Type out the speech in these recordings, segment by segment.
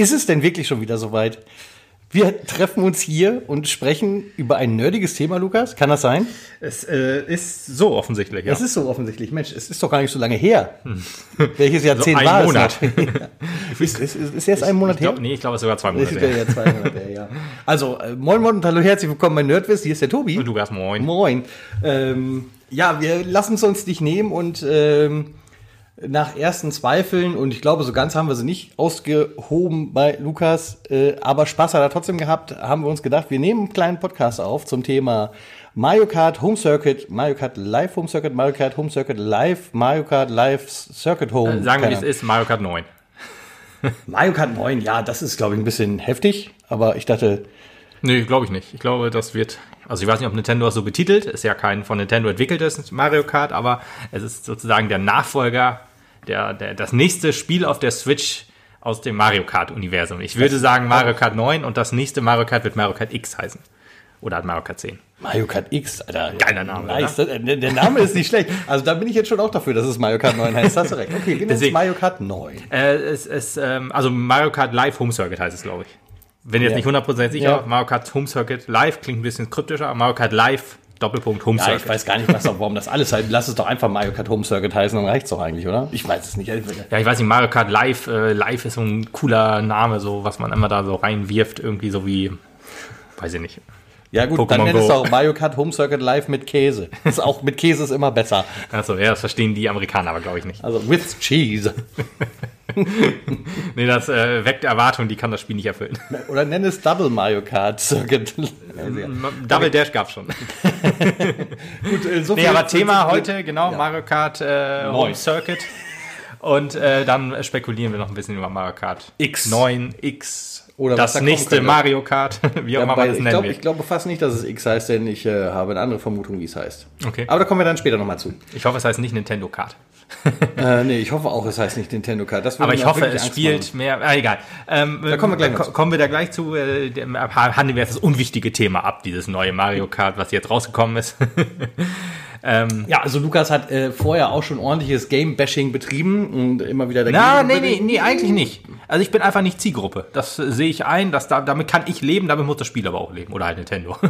Ist es denn wirklich schon wieder soweit? Wir treffen uns hier und sprechen über ein nerdiges Thema, Lukas. Kann das sein? Es äh, ist so offensichtlich, ja. Es ist so offensichtlich. Mensch, es ist doch gar nicht so lange her. Hm. Welches Jahrzehnt so war ein Monat. es? ist, ist, ist jetzt ein Monat ich glaub, her? Nee, ich glaube, es ist sogar zwei Monate her. Ja, zwei Monate her, ja. Also, äh, moin, moin und hallo, herzlich willkommen bei Nerdwiss. Hier ist der Tobi. Und Lukas, moin. Moin. Ähm, ja, wir lassen es uns nicht nehmen und ähm, nach ersten Zweifeln, und ich glaube, so ganz haben wir sie nicht ausgehoben bei Lukas, äh, aber Spaß hat er trotzdem gehabt, haben wir uns gedacht, wir nehmen einen kleinen Podcast auf zum Thema Mario Kart Home Circuit, Mario Kart Live Home Circuit, Mario Kart Home Circuit Live, Mario Kart Live Circuit Home. Äh, sagen wir, wie es ist, Mario Kart 9. Mario Kart 9, ja, das ist, glaube ich, ein bisschen heftig, aber ich dachte. Nee, glaube ich nicht. Ich glaube, das wird also ich weiß nicht, ob Nintendo das so betitelt. Ist ja kein von Nintendo entwickeltes Mario Kart, aber es ist sozusagen der Nachfolger der, der, das nächste Spiel auf der Switch aus dem Mario Kart-Universum. Ich würde sagen Mario Kart 9 und das nächste Mario Kart wird Mario Kart X heißen. Oder hat Mario Kart 10. Mario Kart X, Alter. Geiler Name. Nice. Der, der, Name ist nicht schlecht. Also da bin ich jetzt schon auch dafür, dass es Mario Kart 9 heißt. Hast du recht. Okay, wir nennen Mario Kart 9. Äh, es, es, ähm, also Mario Kart Live Home Circuit heißt es, glaube ich. Wenn jetzt ja. nicht 100% sicher, ja. Mario Kart Home Circuit Live klingt ein bisschen kryptischer. Mario Kart Live Doppelpunkt Home Circuit. Ja, ich weiß gar nicht, was, warum das alles halt. Lass es doch einfach Mario Kart Home Circuit heißen, dann reicht's doch eigentlich, oder? Ich weiß es nicht. Ja, ich weiß nicht, Mario Kart Live, äh, Live ist so ein cooler Name, so was man immer da so reinwirft, irgendwie so wie, weiß ich nicht. Ja gut, Pokémon dann nennt es auch Mario Kart Home Circuit Live mit Käse. Ist auch mit Käse ist immer besser. Achso, ja, das verstehen die Amerikaner aber glaube ich nicht. Also with cheese. nee, das äh, weckt Erwartungen, die kann das Spiel nicht erfüllen. Oder nenn es Double Mario Kart Circuit. Double Dash gab's schon. Gut, äh, so nee, aber Thema heute, genau, ja. Mario Kart äh, Home Circuit. Und äh, dann spekulieren wir noch ein bisschen über Mario Kart X. 9, X. Oder das da nächste Mario Kart, wie auch immer man es nennen glaub, Ich glaube fast nicht, dass es X heißt, denn ich äh, habe eine andere Vermutung, wie es heißt. Okay. Aber da kommen wir dann später nochmal zu. Ich hoffe, es heißt nicht Nintendo Kart. äh, nee, ich hoffe auch, es heißt nicht Nintendo Kart. Aber ich hoffe, es Angst spielt machen. mehr. Ah, egal. Ähm, da kommen wir gleich. Äh, kommen wir da gleich zu. Äh, handeln wir jetzt das unwichtige Thema ab, dieses neue Mario Kart, was jetzt rausgekommen ist. ähm, ja, also Lukas hat äh, vorher auch schon ordentliches Game-Bashing betrieben und immer wieder dagegen. Na, nee, nee, nee, eigentlich nicht. Also ich bin einfach nicht Zielgruppe. Das äh, sehe ich ein. Dass da, damit kann ich leben, damit muss das Spiel aber auch leben. Oder halt Nintendo.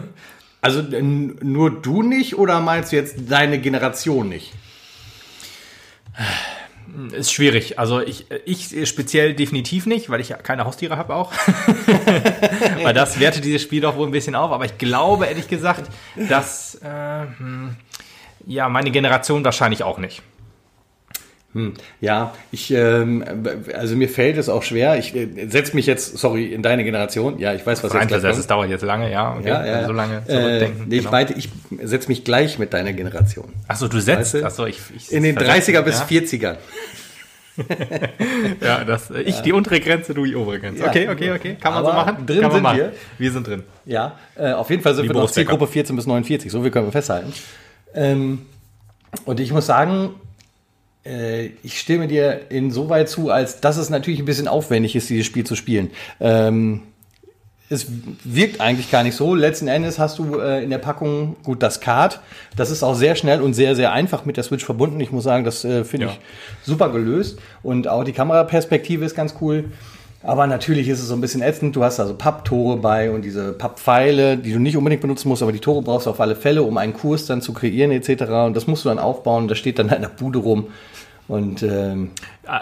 Also nur du nicht oder meinst du jetzt deine Generation nicht? Ist schwierig. Also ich, ich speziell definitiv nicht, weil ich ja keine Haustiere habe auch. weil das wertet dieses Spiel doch wohl ein bisschen auf. Aber ich glaube ehrlich gesagt, dass äh, hm, ja meine Generation wahrscheinlich auch nicht. Hm, ja, ich, ähm, also mir fällt es auch schwer. Ich äh, setze mich jetzt, sorry, in deine Generation. Ja, ich weiß, was jetzt gleich Es dauert jetzt lange, ja. Okay. ja, ja. So lange äh, zurückdenken. Äh, nee, genau. ich setze mich gleich mit deiner Generation. Achso, du setzt? Weißt du? Achso, ich, ich In den 30er bis ja? 40ern. ja, das, ich die untere Grenze, du die obere Grenze. Okay, okay, okay. Kann man so machen? Drin Kann sind machen. wir. Wir sind drin. Ja, äh, auf jeden Fall sind Wie wir noch Zielgruppe 14 bis 49. So viel können wir festhalten. Ähm, und ich muss sagen, äh, ich stimme dir insoweit zu, als dass es natürlich ein bisschen aufwendig ist, dieses Spiel zu spielen. Ähm, es wirkt eigentlich gar nicht so. Letzten Endes hast du äh, in der Packung gut das Card. Das ist auch sehr schnell und sehr, sehr einfach mit der Switch verbunden. Ich muss sagen, das äh, finde ja. ich super gelöst. Und auch die Kameraperspektive ist ganz cool. Aber natürlich ist es so ein bisschen ätzend. Du hast also Papptore bei und diese Papppfeile, die du nicht unbedingt benutzen musst, aber die Tore brauchst du auf alle Fälle, um einen Kurs dann zu kreieren etc. Und das musst du dann aufbauen. Das steht dann in der Bude rum. Und ähm,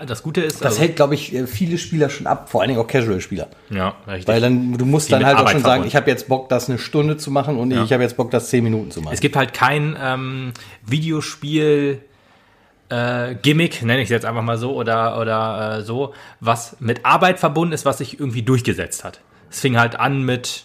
das Gute ist, das also, hält, glaube ich, viele Spieler schon ab, vor allen Dingen auch Casual-Spieler. Ja, richtig. Weil dann du musst Die dann halt auch schon sagen, ich habe jetzt Bock, das eine Stunde zu machen und ja. ich habe jetzt Bock, das zehn Minuten zu machen. Es gibt halt kein ähm, Videospiel. Äh, Gimmick, nenne ich es jetzt einfach mal so, oder, oder äh, so, was mit Arbeit verbunden ist, was sich irgendwie durchgesetzt hat. Es fing halt an mit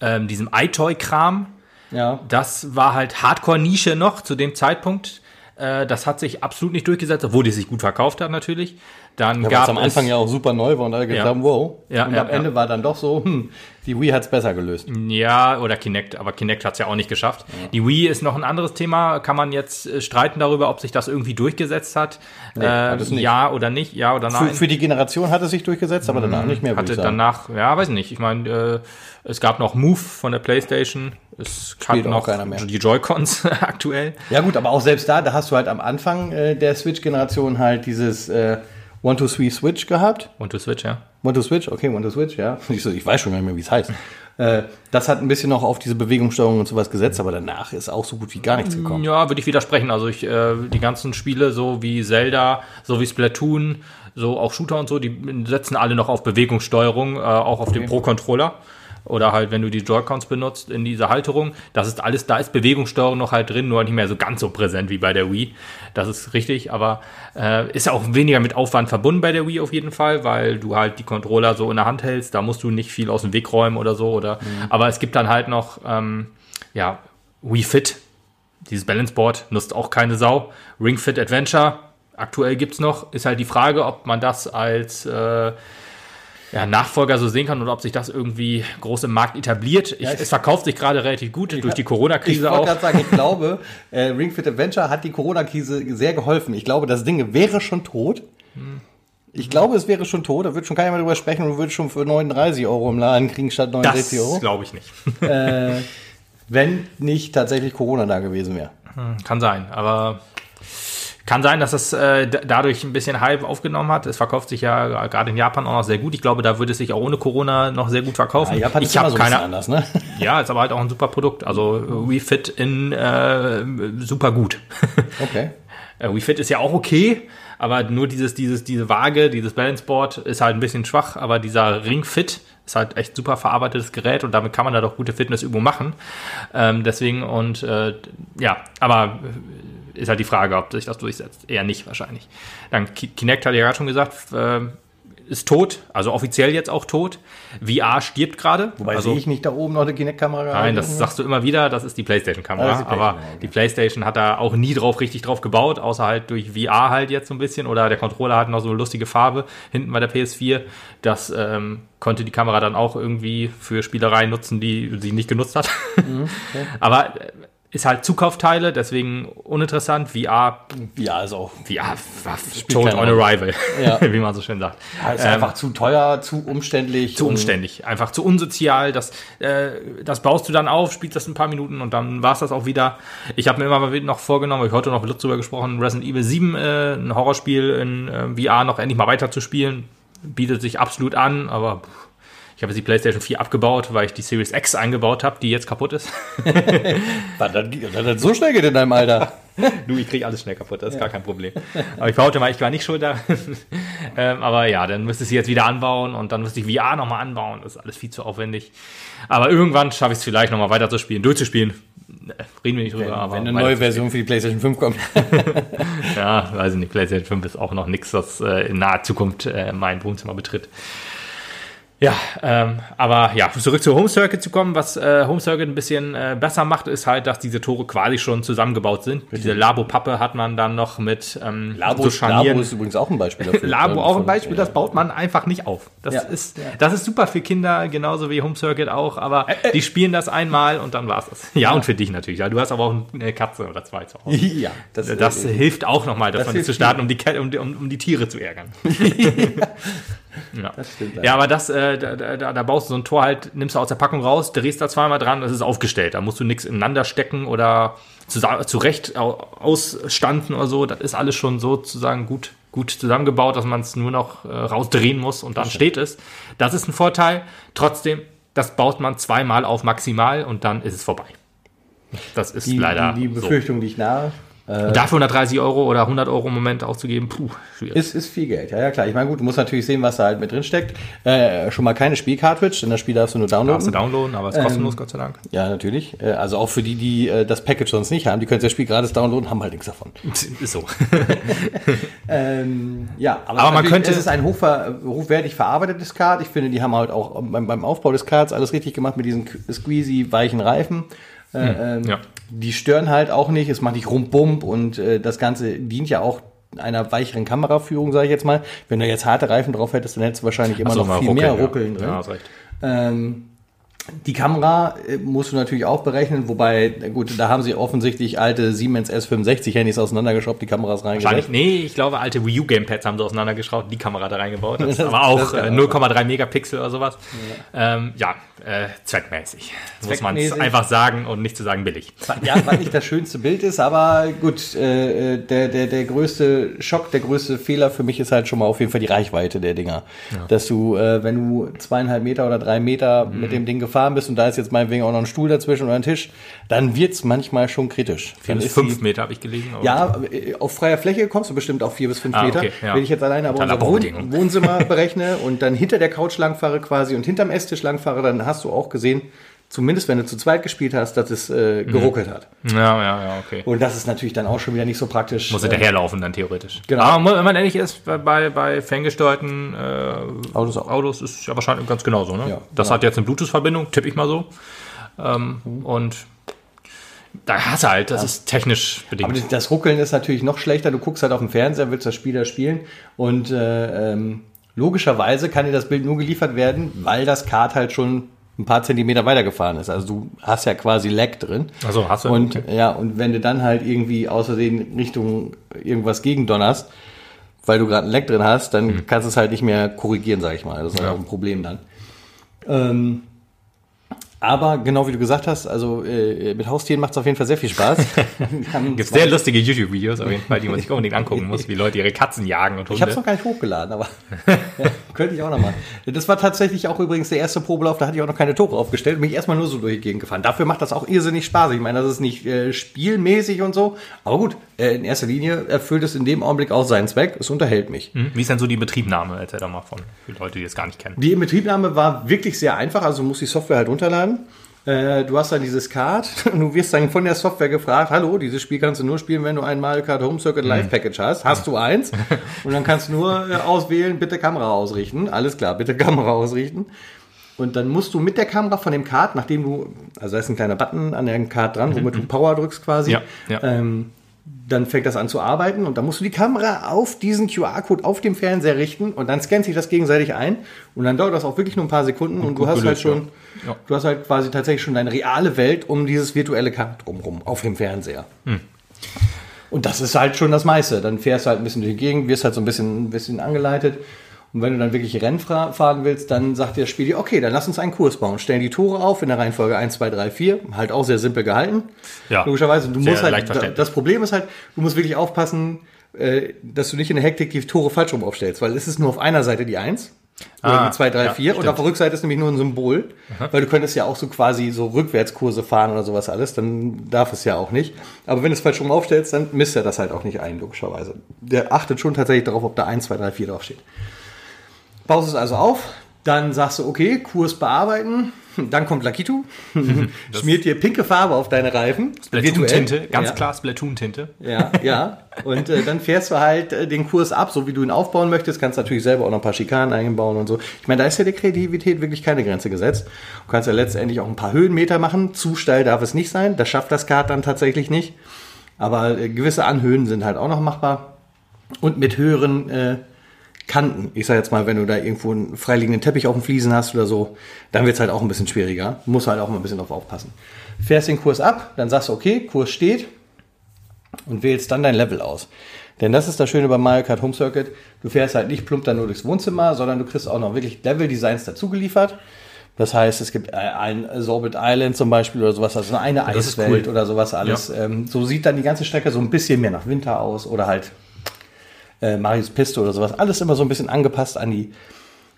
ähm, diesem iToy-Kram. Ja. Das war halt Hardcore-Nische noch zu dem Zeitpunkt. Äh, das hat sich absolut nicht durchgesetzt, obwohl die sich gut verkauft hat natürlich. Dann ja, gab am Anfang ja auch super neu war und alle gedacht ja. haben, wow. Ja, und ja, am Ende war dann doch so, hm, die Wii hat es besser gelöst. Ja, oder Kinect, aber Kinect hat es ja auch nicht geschafft. Die Wii ist noch ein anderes Thema. Kann man jetzt äh, streiten darüber, ob sich das irgendwie durchgesetzt hat? Nee, äh. Ja oder nicht, ja oder nein. Für, für, die Generation hat es sich durchgesetzt, aber danach nicht mehr. Hatte danach, ja, weiß nicht. Ich meine, äh, es gab noch Move von der PlayStation. Es Spielt hat noch die Joy-Cons aktuell. Ja gut, aber auch selbst da, da hast du halt am Anfang äh, der Switch-Generation halt dieses äh, One-to-Three-Switch gehabt. One-to-Switch, ja. One-to-Switch, okay, One-to-Switch, ja. Ich, so, ich weiß schon gar nicht mehr, wie es heißt. Äh, das hat ein bisschen noch auf diese Bewegungssteuerung und sowas gesetzt, aber danach ist auch so gut wie gar nichts gekommen. Ja, würde ich widersprechen. Also ich, äh, die ganzen Spiele, so wie Zelda, so wie Splatoon, so auch Shooter und so, die setzen alle noch auf Bewegungssteuerung, äh, auch auf okay. den Pro-Controller oder halt, wenn du die Joy-Cons benutzt in dieser Halterung, das ist alles, da ist Bewegungssteuerung noch halt drin, nur nicht mehr so ganz so präsent wie bei der Wii. Das ist richtig, aber äh, ist ja auch weniger mit Aufwand verbunden bei der Wii auf jeden Fall, weil du halt die Controller so in der Hand hältst, da musst du nicht viel aus dem Weg räumen oder so, oder, mhm. aber es gibt dann halt noch, ähm, ja, Wii Fit, dieses Balance Board nutzt auch keine Sau. Ring Fit Adventure, aktuell gibt's noch, ist halt die Frage, ob man das als äh, ja, Nachfolger so sehen kann oder ob sich das irgendwie groß im Markt etabliert. Ich, ja, es verkauft sich gerade relativ gut durch die Corona-Krise auch. Ich wollte sagen, ich glaube, äh, Ring Fit Adventure hat die Corona-Krise sehr geholfen. Ich glaube, das Ding wäre schon tot. Hm. Ich glaube, es wäre schon tot. Da wird schon keiner mehr drüber sprechen und würde schon für 39 Euro im Laden kriegen statt 69 Euro. Das glaube ich nicht. äh, wenn nicht tatsächlich Corona da gewesen wäre. Hm, kann sein, aber kann sein, dass es äh, dadurch ein bisschen Hype aufgenommen hat. Es verkauft sich ja gerade in Japan auch noch sehr gut. Ich glaube, da würde es sich auch ohne Corona noch sehr gut verkaufen. Ja, Japan ist ich habe so keine anders, ne? Ja, ist aber halt auch ein super Produkt. Also We Fit in äh, super gut. Okay. äh, We Fit ist ja auch okay, aber nur dieses dieses diese Waage, dieses Balance Board ist halt ein bisschen schwach. Aber dieser Ring Fit ist halt echt super verarbeitetes Gerät und damit kann man da doch gute Fitnessübungen machen. Ähm, deswegen und äh, ja, aber ist halt die Frage, ob sich das durchsetzt. Eher nicht wahrscheinlich. Dann Kinect hat ja gerade schon gesagt, äh, ist tot, also offiziell jetzt auch tot. VR stirbt gerade. Wobei also, sehe ich nicht da oben noch eine Kinect-Kamera. Nein, das sagst du immer wieder, das ist die PlayStation-Kamera. Also aber ja. die PlayStation hat da auch nie drauf richtig drauf gebaut, außer halt durch VR halt jetzt so ein bisschen. Oder der Controller hat noch so eine lustige Farbe hinten bei der PS4. Das ähm, konnte die Kamera dann auch irgendwie für Spielereien nutzen, die sie nicht genutzt hat. Mhm, okay. aber äh, ist halt Zukaufteile, deswegen uninteressant. VR. VR ist auch. VR, Toad on Arrival, ja. wie man so schön sagt. Ja, ist ähm, einfach zu teuer, zu umständlich. Zu umständlich, einfach zu unsozial. Das, äh, das baust du dann auf, spielst das ein paar Minuten und dann war es das auch wieder. Ich habe mir immer mal noch vorgenommen, ich heute noch mit Lutz drüber gesprochen, Resident Evil 7, äh, ein Horrorspiel in äh, VR noch endlich mal weiter zu spielen. Bietet sich absolut an, aber. Pff, ich habe jetzt die PlayStation 4 abgebaut, weil ich die Series X eingebaut habe, die jetzt kaputt ist. War das, das so schnell geht in deinem Alter? du, ich kriege alles schnell kaputt, das ist ja. gar kein Problem. Aber ich behaupte mal, ich war nicht schuld daran. ähm, aber ja, dann müsste ich sie jetzt wieder anbauen und dann müsste ich VR nochmal anbauen. Das ist alles viel zu aufwendig. Aber irgendwann schaffe ich es vielleicht nochmal weiter zu spielen, durchzuspielen. Reden wir nicht drüber. Wenn, aber wenn eine neue Version für die PlayStation 5 kommt. ja, weiß ich nicht. PlayStation 5 ist auch noch nichts, was äh, in naher Zukunft äh, mein Wohnzimmer betritt. Ja, ähm, aber ja, zurück zu Home Circuit zu kommen, was äh, Home Circuit ein bisschen äh, besser macht, ist halt, dass diese Tore quasi schon zusammengebaut sind. Richtig. Diese Labo-Pappe hat man dann noch mit ähm, Labo, so Scharnieren. Labo ist übrigens auch ein Beispiel dafür. Labo auch ein Beispiel, das baut man einfach nicht auf. Das ja. ist, das ist super für Kinder, genauso wie Home Circuit auch, aber äh, die spielen das einmal und dann war's das. Ja, ja, und für dich natürlich. Ja, du hast aber auch eine Katze oder zwei zu Hause. Ja, das, das äh, hilft auch nochmal, das, das zu starten, um die, um, um, um die Tiere zu ärgern. Ja. Das stimmt. Ja, aber das, äh, da, da, da, baust du so ein Tor halt, nimmst du aus der Packung raus, drehst da zweimal dran, das ist aufgestellt. Da musst du nichts ineinander stecken oder zurecht ausstanden oder so. Das ist alles schon sozusagen gut, gut zusammengebaut, dass man es nur noch äh, rausdrehen muss und dann steht es. Das ist ein Vorteil. Trotzdem, das baut man zweimal auf maximal und dann ist es vorbei. Das ist die, leider. Die, die Befürchtung, so. die ich nahe dafür 130 Euro oder 100 Euro im Moment auszugeben, puh, schwierig. Ist, ist viel Geld, ja, ja klar. Ich meine, gut, du musst natürlich sehen, was da halt mit drin steckt. Äh, schon mal keine Spielcartridge, denn das Spiel darfst du nur downloaden. Darfst du downloaden, aber es ist kostenlos, ähm, Gott sei Dank. Ja, natürlich. Äh, also auch für die, die äh, das Package sonst nicht haben, die können das Spiel gratis downloaden, haben halt nichts davon. ist so. ähm, ja, aber, aber man könnte. Es ist ein hochver hochwertig verarbeitetes Kart. Ich finde, die haben halt auch beim, beim Aufbau des Karts alles richtig gemacht mit diesen squeezy, weichen Reifen. Äh, hm, ähm, ja. Die stören halt auch nicht, es macht nicht rumbump und äh, das Ganze dient ja auch einer weicheren Kameraführung, sage ich jetzt mal. Wenn du jetzt harte Reifen drauf hättest, dann hättest du wahrscheinlich immer so, noch viel ruckeln, mehr Ruckeln ja. drin. Ja, ähm, Die Kamera äh, musst du natürlich auch berechnen, wobei, gut, da haben sie offensichtlich alte Siemens S65 Handys auseinandergeschraubt, die Kameras reingesetzt. Nee, ich glaube, alte Wii U Gamepads haben sie auseinandergeschraubt, die Kamera da reingebaut. Das, aber auch äh, 0,3 Megapixel oder sowas. Ja, ähm, ja äh, zweckmäßig. zweckmäßig. Muss man es einfach sagen und nicht zu sagen billig. Ja, was nicht das schönste Bild ist, aber gut, äh, der, der, der größte Schock, der größte Fehler für mich ist halt schon mal auf jeden Fall die Reichweite der Dinger. Ja. Dass du, äh, wenn du zweieinhalb Meter oder drei Meter mhm. mit dem Ding gefahren bist und da ist jetzt meinetwegen auch noch ein Stuhl dazwischen oder ein Tisch, dann wird's manchmal schon kritisch. Vier bis fünf die, Meter habe ich gelesen. Ja, äh, auf freier Fläche kommst du bestimmt auf vier bis fünf ah, Meter. Okay, ja. Wenn ich jetzt alleine aber unser Wohn Wohnzimmer berechne und dann hinter der Couch langfahre quasi und hinterm Esstisch langfahre, dann hast du auch gesehen, zumindest wenn du zu zweit gespielt hast, dass es äh, mhm. geruckelt hat. Ja, ja, ja, okay. Und das ist natürlich dann auch schon wieder nicht so praktisch. Muss hinterherlaufen dann theoretisch. Genau. Aber wenn man ehrlich ist, bei, bei ferngesteuerten äh, Autos, Autos ist ja wahrscheinlich ganz genauso. Ne? Ja, das genau. hat jetzt eine Bluetooth-Verbindung, tippe ich mal so. Ähm, mhm. Und da hast du halt, das ja. ist technisch bedingt. Aber das Ruckeln ist natürlich noch schlechter. Du guckst halt auf dem Fernseher, willst das Spieler spielen und äh, ähm, logischerweise kann dir das Bild nur geliefert werden, weil das Kart halt schon ein paar Zentimeter weitergefahren ist. Also du hast ja quasi Lag drin. Also hast du. Und okay. ja, und wenn du dann halt irgendwie außerdem Richtung irgendwas gegendonnerst, weil du gerade ein Lag drin hast, dann mhm. kannst du es halt nicht mehr korrigieren, sag ich mal. Das ist ja. auch ein Problem dann. Ähm, aber genau wie du gesagt hast, also äh, mit Haustieren macht es auf jeden Fall sehr viel Spaß. Gibt sehr lustige YouTube-Videos auf jeden Fall, die man sich unbedingt angucken muss, wie Leute ihre Katzen jagen und Hunde. Ich habe es noch gar nicht hochgeladen, aber ja, könnte ich auch noch mal. Das war tatsächlich auch übrigens der erste Probelauf, da hatte ich auch noch keine Tore aufgestellt, bin ich erstmal nur so durch die Gegend gefahren. Dafür macht das auch irrsinnig Spaß. Ich meine, das ist nicht äh, spielmäßig und so, aber gut, äh, in erster Linie erfüllt es in dem Augenblick auch seinen Zweck. Es unterhält mich. Mhm. Wie ist denn so die Betriebnahme? Erzähl doch mal von für Leute, die es gar nicht kennen. Die Betriebnahme war wirklich sehr einfach, also muss die Software halt runterladen. Äh, du hast dann dieses Card und du wirst dann von der Software gefragt, hallo, dieses Spiel kannst du nur spielen, wenn du ein Mario Kart Home Circuit Live mhm. Package hast. Hast du eins? Und dann kannst du nur äh, auswählen, bitte Kamera ausrichten. Alles klar, bitte Kamera ausrichten. Und dann musst du mit der Kamera von dem Card, nachdem du, also da ist ein kleiner Button an dem Card dran, womit du mhm. Power drückst quasi, ja, ja. Ähm, dann fängt das an zu arbeiten und dann musst du die Kamera auf diesen QR-Code auf dem Fernseher richten und dann scannt sich das gegenseitig ein und dann dauert das auch wirklich nur ein paar Sekunden und, und du hast halt schon, ja. du hast halt quasi tatsächlich schon deine reale Welt um dieses virtuelle Kart drumherum auf dem Fernseher. Hm. Und das ist halt schon das meiste. Dann fährst du halt ein bisschen durch die Gegend, wirst halt so ein bisschen, ein bisschen angeleitet und wenn du dann wirklich Rennen fahren willst, dann sagt das Spiel dir, okay, dann lass uns einen Kurs bauen. Stellen die Tore auf in der Reihenfolge 1, 2, 3, 4. Halt auch sehr simpel gehalten. Ja. Logischerweise. Du musst halt, das Problem ist halt, du musst wirklich aufpassen, äh, dass du nicht in der Hektik die Tore falsch rum aufstellst, weil es ist nur auf einer Seite die 1. Oder ah, die 2, 3, ja, 4. Und auf der Rückseite ist nämlich nur ein Symbol. Aha. Weil du könntest ja auch so quasi so Rückwärtskurse fahren oder sowas alles. Dann darf es ja auch nicht. Aber wenn du es falsch rum aufstellst, dann misst er das halt auch nicht ein, logischerweise. Der achtet schon tatsächlich darauf, ob da 1, 2, 3, 4 draufsteht. Baust es also auf, dann sagst du, okay, Kurs bearbeiten. Dann kommt Lakitu, schmiert dir pinke Farbe auf deine Reifen. Splatoon-Tinte, ganz ja. klar Splatoon-Tinte. Ja, ja. Und äh, dann fährst du halt äh, den Kurs ab, so wie du ihn aufbauen möchtest. Kannst natürlich selber auch noch ein paar Schikanen einbauen und so. Ich meine, da ist ja der Kreativität wirklich keine Grenze gesetzt. Du kannst ja letztendlich auch ein paar Höhenmeter machen. Zu steil darf es nicht sein. Das schafft das Kart dann tatsächlich nicht. Aber äh, gewisse Anhöhen sind halt auch noch machbar. Und mit höheren äh, Kanten. Ich sage jetzt mal, wenn du da irgendwo einen freiliegenden Teppich auf dem Fliesen hast oder so, dann wird es halt auch ein bisschen schwieriger. Muss halt auch mal ein bisschen drauf aufpassen. Fährst den Kurs ab, dann sagst du, okay, Kurs steht und wählst dann dein Level aus. Denn das ist das Schöne beim Mario Kart Home Circuit. Du fährst halt nicht plump dann nur durchs Wohnzimmer, sondern du kriegst auch noch wirklich Level-Designs dazu geliefert. Das heißt, es gibt ein Sorbet Island zum Beispiel oder sowas, also eine Eiswelt cool. oder sowas alles. Ja. Ähm, so sieht dann die ganze Strecke so ein bisschen mehr nach Winter aus oder halt äh, Marius Piste oder sowas. Alles immer so ein bisschen angepasst an die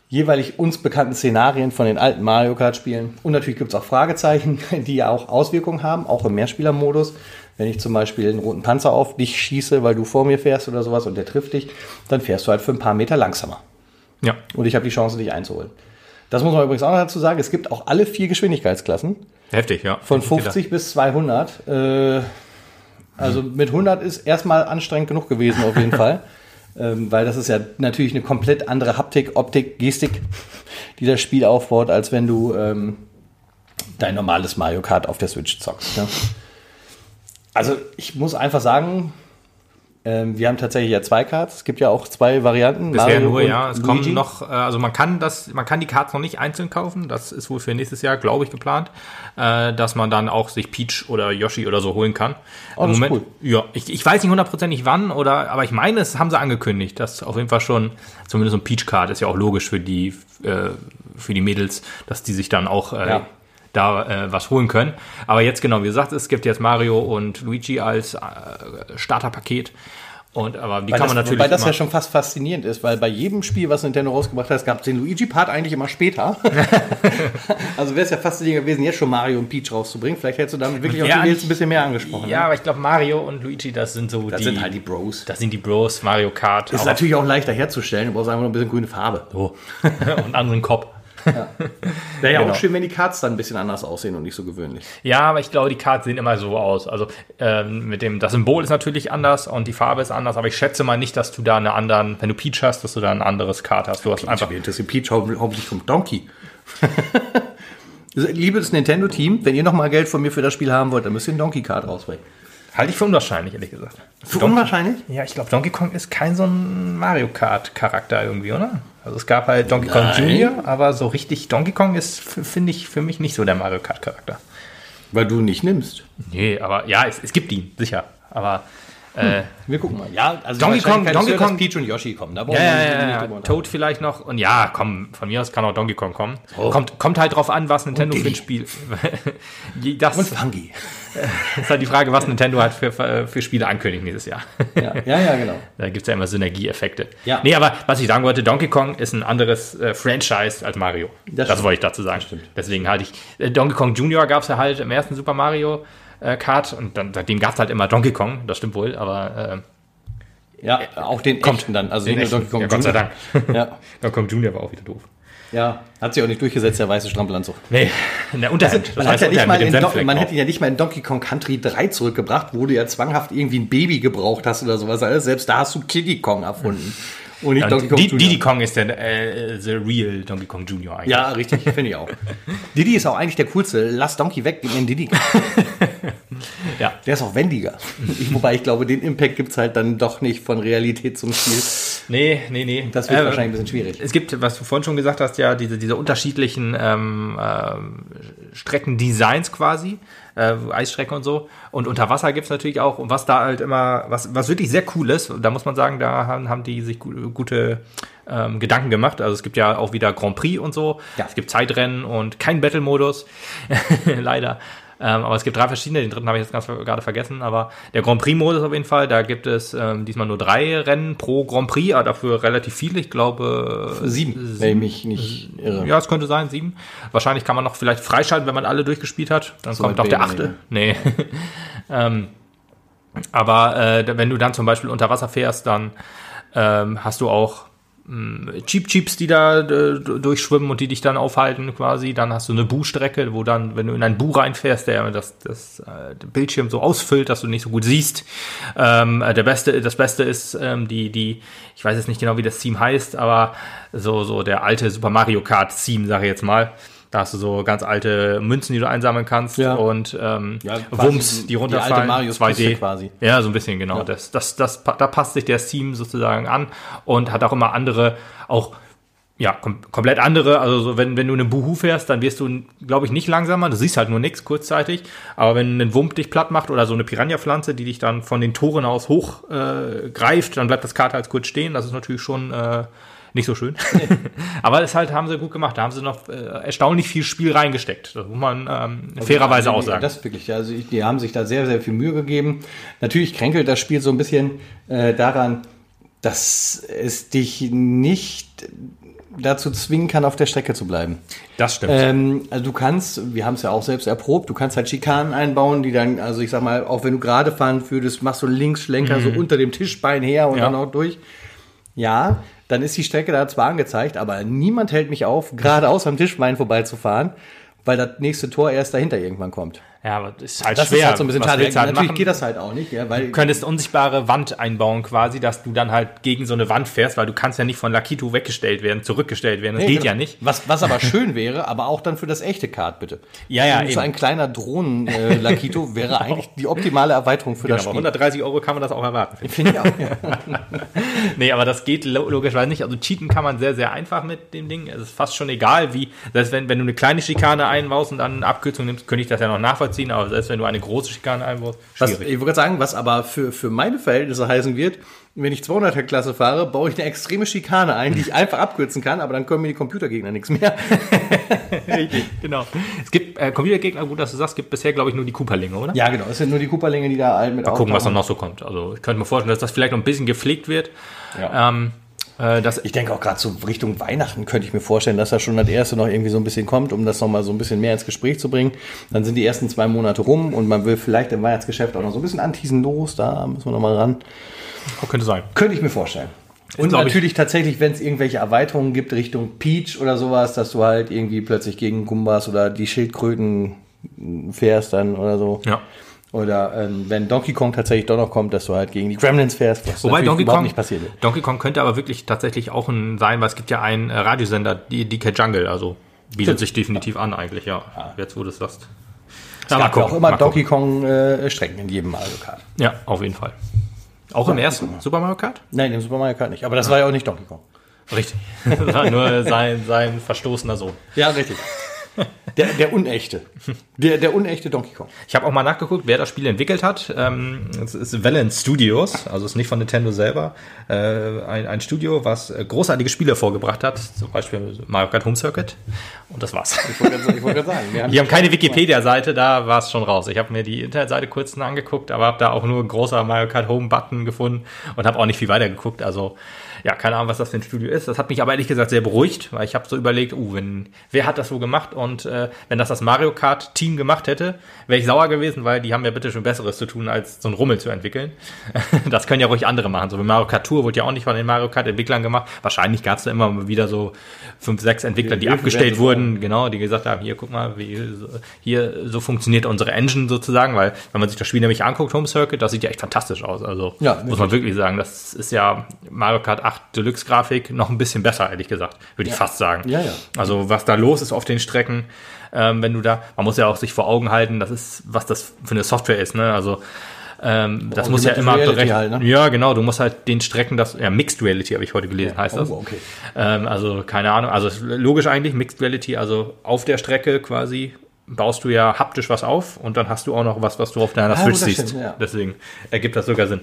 jeweilig uns bekannten Szenarien von den alten Mario Kart Spielen. Und natürlich gibt es auch Fragezeichen, die ja auch Auswirkungen haben, auch im Mehrspielermodus. Wenn ich zum Beispiel einen roten Panzer auf dich schieße, weil du vor mir fährst oder sowas und der trifft dich, dann fährst du halt für ein paar Meter langsamer. Ja. Und ich habe die Chance, dich einzuholen. Das muss man übrigens auch noch dazu sagen. Es gibt auch alle vier Geschwindigkeitsklassen. Heftig, ja. Von 50 bis 200. Äh, also mit 100 ist erstmal anstrengend genug gewesen auf jeden Fall. Ähm, weil das ist ja natürlich eine komplett andere Haptik, Optik, Gestik, die das Spiel aufbaut, als wenn du ähm, dein normales Mario Kart auf der Switch zockst. Ne? Also ich muss einfach sagen, Ähm, wir haben tatsächlich ja zwei Cards. Es gibt ja auch zwei Varianten. Bisher Mario nur, ja. Es Luigi. kommen noch, äh, also man kann das, man kann die Cards noch nicht einzeln kaufen. Das ist wohl für nächstes Jahr, glaube ich, geplant, äh, dass man dann auch sich Peach oder Yoshi oder so holen kann. Oh, Im Moment, cool. ja, ich, ich weiß nicht hundertprozentig wann oder, aber ich meine, es haben sie angekündigt, dass auf jeden Fall schon zumindest so ein Peach Card ist ja auch logisch für die, äh, für die Mädels, dass die sich dann auch äh, ja da äh, was holen können. Aber jetzt genau, wie gesagt, es gibt jetzt Mario und Luigi als äh, Starterpaket. Und, aber die weil kann man das, natürlich. Weil das ja schon fast faszinierend ist, weil bei jedem Spiel, was Nintendo rausgebracht hat, gab es den Luigi-Part eigentlich immer später. also wäre es ja fast gewesen, jetzt schon Mario und Peach rauszubringen. Vielleicht hättest du damit wirklich ja, auch die ein bisschen mehr angesprochen. Ja, ne? aber ich glaube, Mario und Luigi, das sind so das die. Das sind halt die Bros. Das sind die Bros, Mario Kart. Ist natürlich auch leichter herzustellen, du brauchst einfach nur ein bisschen grüne Farbe. So. und einen anderen Kopf. Ja. Wäre ja genau. auch schön, wenn die Cards dann ein bisschen anders aussehen und nicht so gewöhnlich. Ja, aber ich glaube, die Cards sehen immer so aus. Also ähm, mit dem, das Symbol ist natürlich anders und die Farbe ist anders, aber ich schätze mal nicht, dass du da eine anderen, wenn du Peach hast, dass du da ein anderes Card hast. Du hast Peach, einfach. Das ist Peach hauptsächlich vom Donkey. Liebes Nintendo-Team, wenn ihr nochmal Geld von mir für das Spiel haben wollt, dann müsst ihr einen Donkey Card rausbringen. Halte ich für unwahrscheinlich, ehrlich gesagt. Für unwahrscheinlich? Ja, ich glaube, Donkey Kong ist kein so ein Mario Kart-Charakter irgendwie, oder? Also es gab halt Donkey Kong Nein. Jr., aber so richtig Donkey Kong ist, finde ich, für mich nicht so der Mario Kart-Charakter. Weil du nicht nimmst. Nee, aber ja, es, es gibt ihn, sicher. Aber äh, wir gucken mal. Ja, also Donkey Kong, Donkey Kong, Peach und Yoshi kommen. Da ja, ja, ja, ja. Toad vielleicht noch. Und ja, komm, von mir aus kann auch Donkey Kong kommen. So. Kommt, kommt halt drauf an, was Nintendo für ein Spiel. das, und Funky. ist halt die Frage, was Nintendo halt für, für Spiele ankündigt nächstes Jahr. ja, ja, ja, genau. Da gibt es ja immer Synergieeffekte. Ja. Nee, aber was ich sagen wollte, Donkey Kong ist ein anderes äh, Franchise als Mario. Das, das wollte ich dazu sagen. Deswegen halte ich. Äh, Donkey Kong Junior gab es ja halt im ersten Super Mario äh, Kart und dann, seitdem gab es halt immer Donkey Kong, das stimmt wohl, aber äh, ja, auch den kommt echten dann, also den nicht nur Donkey Kong ja, Gott sei Dank. ja. Donkey Kong Junior war auch wieder doof. Ja, hat sich auch nicht durchgesetzt, der weiße Strampelanzug. Nee, in der Unterhand. man, hat ja nicht mal in man hätte ihn ja nicht mal in Donkey Kong Country 3 zurückgebracht, wo du ja zwanghaft irgendwie ein Baby gebraucht hast oder sowas. Also selbst da hast du Kiddy Kong erfunden. Und nicht ja, Donkey Kong Junior. Diddy Kong ist der äh, the real Donkey Kong Junior eigentlich. Ja, richtig, finde ich auch. Diddy ist auch eigentlich der coolste. Lass Donkey weg, gib mir einen Diddy. ja. Der ist auch wendiger. Ich, wobei ich glaube, den Impact gibt es halt dann doch nicht von Realität zum Spiel. Nee, nee, nee. Das wird äh, wahrscheinlich ein bisschen schwierig. Es gibt, was du vorhin schon gesagt hast, ja, diese, diese unterschiedlichen ähm, äh, Streckendesigns quasi äh, Eisstrecke und so. Und unter Wasser gibt es natürlich auch, und was da halt immer, was, was wirklich sehr cool ist, da muss man sagen, da haben, haben die sich gute ähm, Gedanken gemacht. Also es gibt ja auch wieder Grand Prix und so. Ja. Es gibt Zeitrennen und kein Battle-Modus. Leider. Ähm, aber es gibt drei verschiedene, den dritten habe ich jetzt ganz gerade vergessen, aber der Grand Prix-Modus auf jeden Fall, da gibt es ähm, diesmal nur drei Rennen pro Grand Prix, aber dafür relativ viele, ich glaube sieben, sieben. wenn ich mich nicht irre. Ja, es könnte sein, sieben. Wahrscheinlich kann man noch vielleicht freischalten, wenn man alle durchgespielt hat, dann so kommt auch der achte. Nee. ähm, aber äh, wenn du dann zum Beispiel unter Wasser fährst, dann ähm, hast du auch Cheap Cheeps, die da äh, durchschwimmen und die dich dann aufhalten quasi. Dann hast du eine Bu-Strecke, wo dann, wenn du in ein Bu reinfährst, der das, das äh, Bildschirm so ausfüllt, dass du nicht so gut siehst. Ähm, der beste, das Beste ist ähm, die, die, ich weiß jetzt nicht genau, wie das Team heißt, aber so, so der alte Super Mario Kart Team, sage ich jetzt mal. Da hast du so ganz alte Münzen, die du einsammeln kannst ja. und ähm, ja, Wumms, die runterfallen. Die alte 2D. quasi. Ja, so ein bisschen, genau. Ja. Das, das, das, da passt sich der Steam sozusagen an und hat auch immer andere, auch ja, kom komplett andere. Also so, wenn, wenn du einen Buhu fährst, dann wirst du, glaube ich, nicht langsamer. Du siehst halt nur nichts kurzzeitig. Aber wenn ein Wump dich platt macht oder so eine Piranha-Pflanze, die dich dann von den Toren aus hoch äh, greift, dann bleibt das Kart halt kurz stehen. Das ist natürlich schon äh, nicht so schön. Nee. Aber das halt haben sie gut gemacht. Da haben sie noch äh, erstaunlich viel Spiel reingesteckt. Das muss man ähm, also fairerweise auch sagen. Das wirklich. Also die haben sich da sehr, sehr viel Mühe gegeben. Natürlich kränkelt das Spiel so ein bisschen äh, daran, dass es dich nicht dazu zwingen kann, auf der Strecke zu bleiben. Das stimmt. Ähm, also du kannst, wir haben es ja auch selbst erprobt, du kannst halt Schikanen einbauen, die dann, also ich sag mal, auch wenn du gerade fahren würdest, machst du einen Linksschlenker mhm. so unter dem Tischbein her und ja. dann auch durch. Ja, dann ist die Strecke da zwar angezeigt, aber niemand hält mich auf, geradeaus am Tischbein vorbeizufahren, weil das nächste Tor erst dahinter irgendwann kommt. Ja, aber das ist halt Das schwer. ist halt so ein bisschen schade. halt Natürlich machen? geht das halt auch nicht, ja, weil Du könntest unsichtbare Wand einbauen quasi, dass du dann halt gegen so eine Wand fährst, weil du kannst ja nicht von Lakito weggestellt werden, zurückgestellt werden. Das Nee, geht genau. ja nicht. Was, was aber schön wäre, aber auch dann für das echte Kart, bitte. Ja, ja, So eben. ein kleiner Drohnen-Lakito wäre eigentlich die optimale Erweiterung für das Aber Spiel. 130 Euro kann man das auch erwarten. Finde ich auch, ja. Nee, aber das geht lo- logischerweise nicht. Also cheaten kann man sehr, sehr einfach mit dem Ding. Es ist fast schon egal, wie, selbst wenn, wenn du eine kleine Schikane einbaust und dann eine Abkürzung nimmst, könnte ich das ja noch nachvollziehen, aber selbst wenn du eine große Schikane einbaust, Was, schwierig. ich wollte gerade sagen, was aber für, für meine Verhältnisse heißen wird, wenn ich 200er Klasse fahre, baue ich eine extreme Schikane ein, die ich einfach abkürzen kann, aber dann können mir die Computergegner nichts mehr. Richtig, genau. Es gibt äh, Computergegner, gut, dass du sagst, gibt bisher, glaube ich, nur die Cooperlinge, oder? Ja, genau. Es sind nur die Cooperlinge, die da halt mit Mal gucken, was dann noch so kommt. Also ich könnte mir vorstellen, dass das vielleicht noch ein bisschen gepflegt wird. Ja. Ähm, äh, das, Ich denke auch gerade so Richtung Weihnachten könnte ich mir vorstellen, dass da schon das erste noch irgendwie so ein bisschen kommt, um das nochmal so ein bisschen mehr ins Gespräch zu bringen. Dann sind die ersten zwei Monate rum und man will vielleicht im Weihnachtsgeschäft auch noch so ein bisschen anteasen los, da müssen wir nochmal ran. könnte sein. Könnte ich mir vorstellen. Und ich- natürlich tatsächlich, wenn es irgendwelche Erweiterungen gibt Richtung Peach oder sowas, dass du halt irgendwie plötzlich gegen Gumbas oder die Schildkröten fährst dann oder so. Ja. Oder ähm, wenn Donkey Kong tatsächlich doch noch kommt, dass du halt gegen die Gremlins fährst, was Wobei Donkey überhaupt Kong, nicht passiert ist. Donkey Kong könnte aber wirklich tatsächlich auch ein sein, weil es gibt ja einen äh, Radiosender, die DK Jungle, also bietet sich definitiv an eigentlich, ja. Jetzt wo du es sagst. Es gab ja auch immer Donkey Kong äh, Strecken in jedem Mario Kart. Ja, auf jeden Fall. Auch im ersten Super Mario Kart? Nein, im Super Mario Kart nicht. Aber das war ja auch nicht Donkey Kong. Richtig. Das war nur sein, sein verstoßener Sohn. Ja, richtig. Der, der unechte. Der, der unechte Donkey Kong. Ich habe auch mal nachgeguckt, wer das Spiel entwickelt hat. Ähm, es ist Valent Studios, also es ist nicht von Nintendo selber. Äh, ein, ein Studio, was äh, großartige Spiele vorgebracht hat, zum Beispiel Mario Kart Home Circuit. Und das war's. Ich wollte gerade sagen. Wir haben Die haben keine Wikipedia-Seite, da war es schon raus. Ich habe mir die Internetseite kurz angeguckt, aber habe da auch nur ein großer Mario Kart Home-Button gefunden und habe auch nicht viel weiter geguckt. Also ja, keine Ahnung, was das für ein Studio ist. Das hat mich aber ehrlich gesagt sehr beruhigt, weil ich habe so überlegt, uh, wenn, wer hat das so gemacht? Und äh, wenn das das Mario Kart-Team gemacht hätte, wäre ich sauer gewesen, weil die haben ja bitte schon Besseres zu tun, als so ein Rummel zu entwickeln. das können ja ruhig andere machen. So wie Mario Kart Tour wurde ja auch nicht von den Mario Kart-Entwicklern gemacht. Wahrscheinlich gab es da immer wieder so fünf, sechs Entwickler, die Hilfe abgestellt wurden, genau, die gesagt haben, hier, guck mal, wie, hier, so funktioniert unsere Engine sozusagen, weil, wenn man sich das Spiel nämlich anguckt, Home Circuit, das sieht ja echt fantastisch aus. Also, Ja, muss man wirklich sagen, das ist ja Mario Kart 8 Deluxe Grafik noch ein bisschen besser, ehrlich gesagt, würde ich fast sagen. Ja, ja. Also, was da los ist auf den Strecken, ähm, wenn du da, man muss ja auch sich vor Augen halten, das ist, was das für eine Software ist, ne, also, ähm, das muss ja immer berechnen. halt, ne? Ja, genau, du musst halt den Strecken, das, ja, Mixed Reality habe ich heute gelesen, heißt das. Oh, okay. Ähm, also keine Ahnung, also logisch eigentlich, Mixed Reality, also auf der Strecke quasi baust du ja haptisch was auf und dann hast du auch noch was, was du auf deiner Ah, Switch das siehst. stimmt, ja. Deswegen ergibt das sogar Sinn.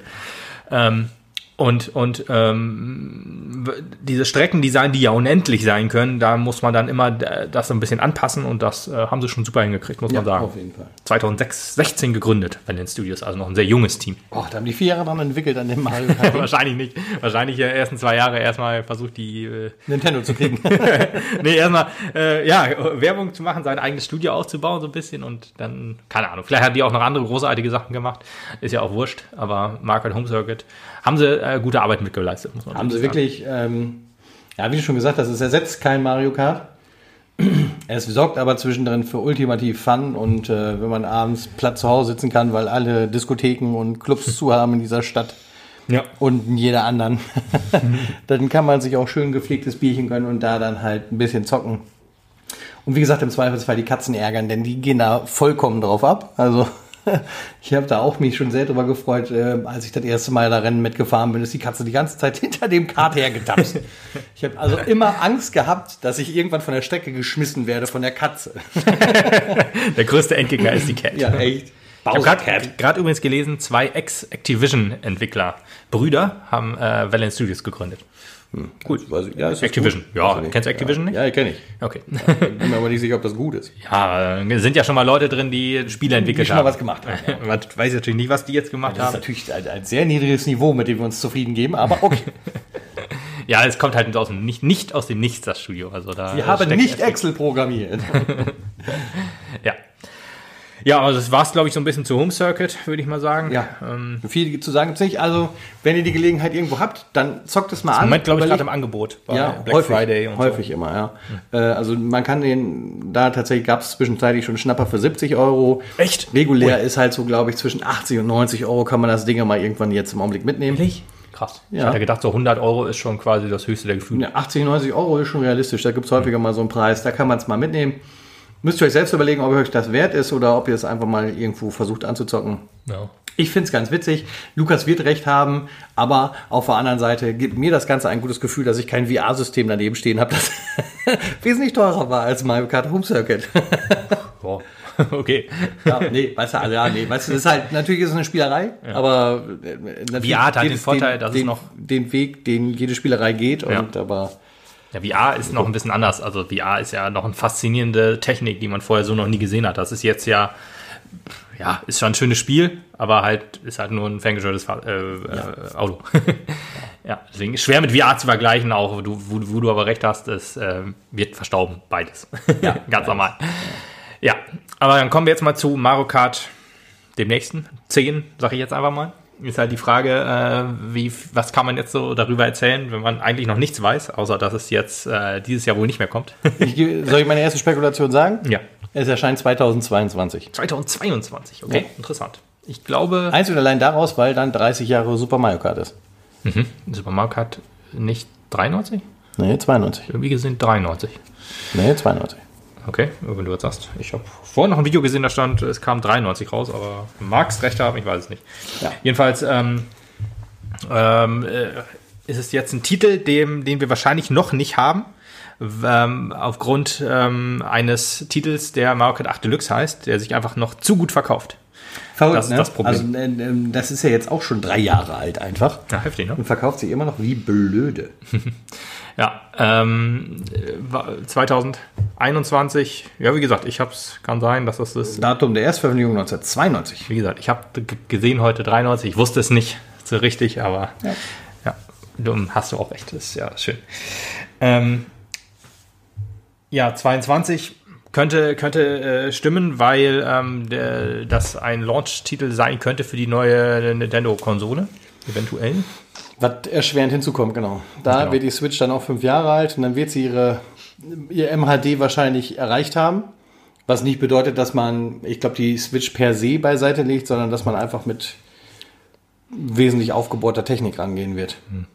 Ähm, und und ähm, diese Streckendesign, die ja unendlich sein können, da muss man dann immer äh, das so ein bisschen anpassen und das äh, haben sie schon super hingekriegt, muss Ja, man sagen. auf jeden Fall. 2006, 16 gegründet, Valent Studios, also noch ein sehr junges Team. Oh, da haben die vier Jahre dran entwickelt an dem Mario Kart. Wahrscheinlich nicht. Wahrscheinlich die ersten zwei Jahre erstmal versucht, die äh, Nintendo zu kriegen. nee, erstmal, äh, ja, Werbung zu machen, sein eigenes Studio aufzubauen, so ein bisschen und dann, keine Ahnung, vielleicht hat die auch noch andere großartige Sachen gemacht, ist ja auch wurscht, aber Market Home Circuit haben sie äh, gute Arbeit mitgeleistet, muss man haben sie wirklich ähm, ja, wie du schon gesagt hast, es ersetzt kein Mario Kart. Es sorgt aber zwischendrin für ultimativ Fun und äh, wenn man abends platt zu Hause sitzen kann, weil alle Diskotheken und Clubs zu haben in dieser Stadt sagen. Ja. und in jeder anderen, dann kann man sich auch schön gepflegtes Bierchen gönnen und da dann halt ein bisschen zocken. Und wie gesagt, im Zweifelsfall die Katzen ärgern, denn die gehen da vollkommen drauf ab. Also ich habe da auch mich schon sehr drüber gefreut, äh, als ich das erste Mal da Rennen mitgefahren bin, ist die Katze die ganze Zeit hinter dem Kart hergetapst. Ich habe also immer Angst gehabt, dass ich irgendwann von der Strecke geschmissen werde von der Katze. Der größte Endgegner ist die Cat. echt. Ich habe gerade übrigens gelesen, zwei Ex-Activision-Entwickler, Brüder, haben äh, Valent Studios gegründet. Gut, weiß ich. Ja, ist das Activision. Ja, nicht. kennst du Activision nicht? Ja, kenne ich. Okay. Bin mir aber nicht sicher, ob das gut ist. Ja, äh, sind ja schon mal Leute drin, die Spiele entwickelt schon mal haben. was gemacht haben, Man weiß natürlich nicht, was die jetzt gemacht Das ist haben. natürlich ein, ein sehr niedriges Niveau, mit dem wir uns zufrieden geben, aber okay. Ja, es kommt halt aus dem, nicht, nicht aus dem Nichts, das Studio. Also da Wir haben nicht Excel programmiert. Ja. Ja, also das war es, glaube ich, so ein bisschen zu Home Circuit, würde ich mal sagen. Ja. Ähm, Viel zu sagen gibt es nicht. Also, wenn ihr die Gelegenheit irgendwo habt, dann zockt es mal an. Im Moment, glaube ich, gerade im Angebot. ja, Black häufig, Friday und Häufig so. immer, ja. Hm. Äh, also, man kann den, da tatsächlich gab es zwischenzeitlich schon Schnapper für 70 Euro. Echt? Regulär Ui. ist halt so, glaube ich, zwischen 80 und 90 Euro kann man das Ding ja mal irgendwann jetzt im Augenblick mitnehmen. Ehrlich? Krass. Ja. Ich hätte gedacht, so 100 Euro ist schon quasi das höchste der Gefühle. Ja, 80, 90 Euro ist schon realistisch. Da gibt es häufiger mal so einen Preis. Da kann man es mal mitnehmen. Müsst ihr euch selbst überlegen, ob euch das wert ist oder ob ihr es einfach mal irgendwo versucht anzuzocken. Ja. Ich finde es ganz witzig. Lukas wird recht haben, aber auf der anderen Seite gibt mir das Ganze ein gutes Gefühl, dass ich kein VR-System daneben stehen habe, das wesentlich teurer war als Mario Kart Home Circuit. Boah. okay. Ja, nee, weißt du, also, ja, nee, weißt du, das ist halt, natürlich ist es eine Spielerei, ja. aber äh, VR hat halt den Vorteil, den, dass es noch den Weg, den jede Spielerei geht ja. und aber ja, VR ist noch ein bisschen anders. Also VR ist ja noch eine faszinierende Technik, die man vorher so noch nie gesehen hat. Das ist jetzt ja, ja, ist schon ein schönes Spiel, aber halt ist halt nur ein ferngesteuertes äh, äh, Auto. ja, deswegen ist schwer mit VR zu vergleichen, auch wo du, wo, wo du aber recht hast, es äh, wird verstauben, beides. Ja, ganz normal. Ja, aber dann kommen wir jetzt mal zu Mario Kart, dem nächsten. 10, sage ich jetzt einfach mal. Ist halt die Frage, äh, wie, was kann man jetzt so darüber erzählen, wenn man eigentlich noch nichts weiß, außer dass es jetzt äh, dieses Jahr wohl nicht mehr kommt. ich, soll ich meine erste Spekulation sagen? Ja. Es erscheint 2022. 2022, okay, ja. interessant. Ich glaube. Eins und allein daraus, weil dann 30 Jahre Super Mario Kart ist. Mhm. Super Mario Kart nicht 93? Nee, 92. Irgendwie gesehen 93. Nee, 92. Okay, wenn du jetzt sagst. Ich habe vorhin noch ein Video gesehen, da stand, es kam 93 raus, aber magst recht haben, ich weiß es nicht. Ja. Jedenfalls ähm, ähm, äh, ist es jetzt ein Titel, dem, den wir wahrscheinlich noch nicht haben. Ähm, aufgrund ähm, eines Titels, der Mario Kart 8 Deluxe heißt, der sich einfach noch zu gut verkauft. Verrückt, das ist ne? das Problem. Also, äh, das ist ja jetzt auch schon drei Jahre alt einfach. Ja, heftig, ne? Und verkauft sich immer noch wie blöde. Ja, ähm, 2021, ja, wie gesagt, ich habe es, kann sein, dass das ist. Datum der Erstveröffentlichung 1992. Wie gesagt, ich habe gesehen heute 93, ich wusste es nicht so richtig, aber ja, ja du, hast du auch recht, das ist ja schön. Ähm, ja, 22 könnte, könnte äh, stimmen, weil ähm, der, das ein Launch-Titel sein könnte für die neue Nintendo-Konsole, eventuell. Was erschwerend hinzukommt, genau. Da genau. wird die Switch dann auch fünf Jahre alt und dann wird sie ihre, ihr MHD wahrscheinlich erreicht haben. Was nicht bedeutet, dass man, ich glaube, die Switch per se beiseite legt, sondern dass man einfach mit wesentlich aufgebohrter Technik rangehen wird. Hm.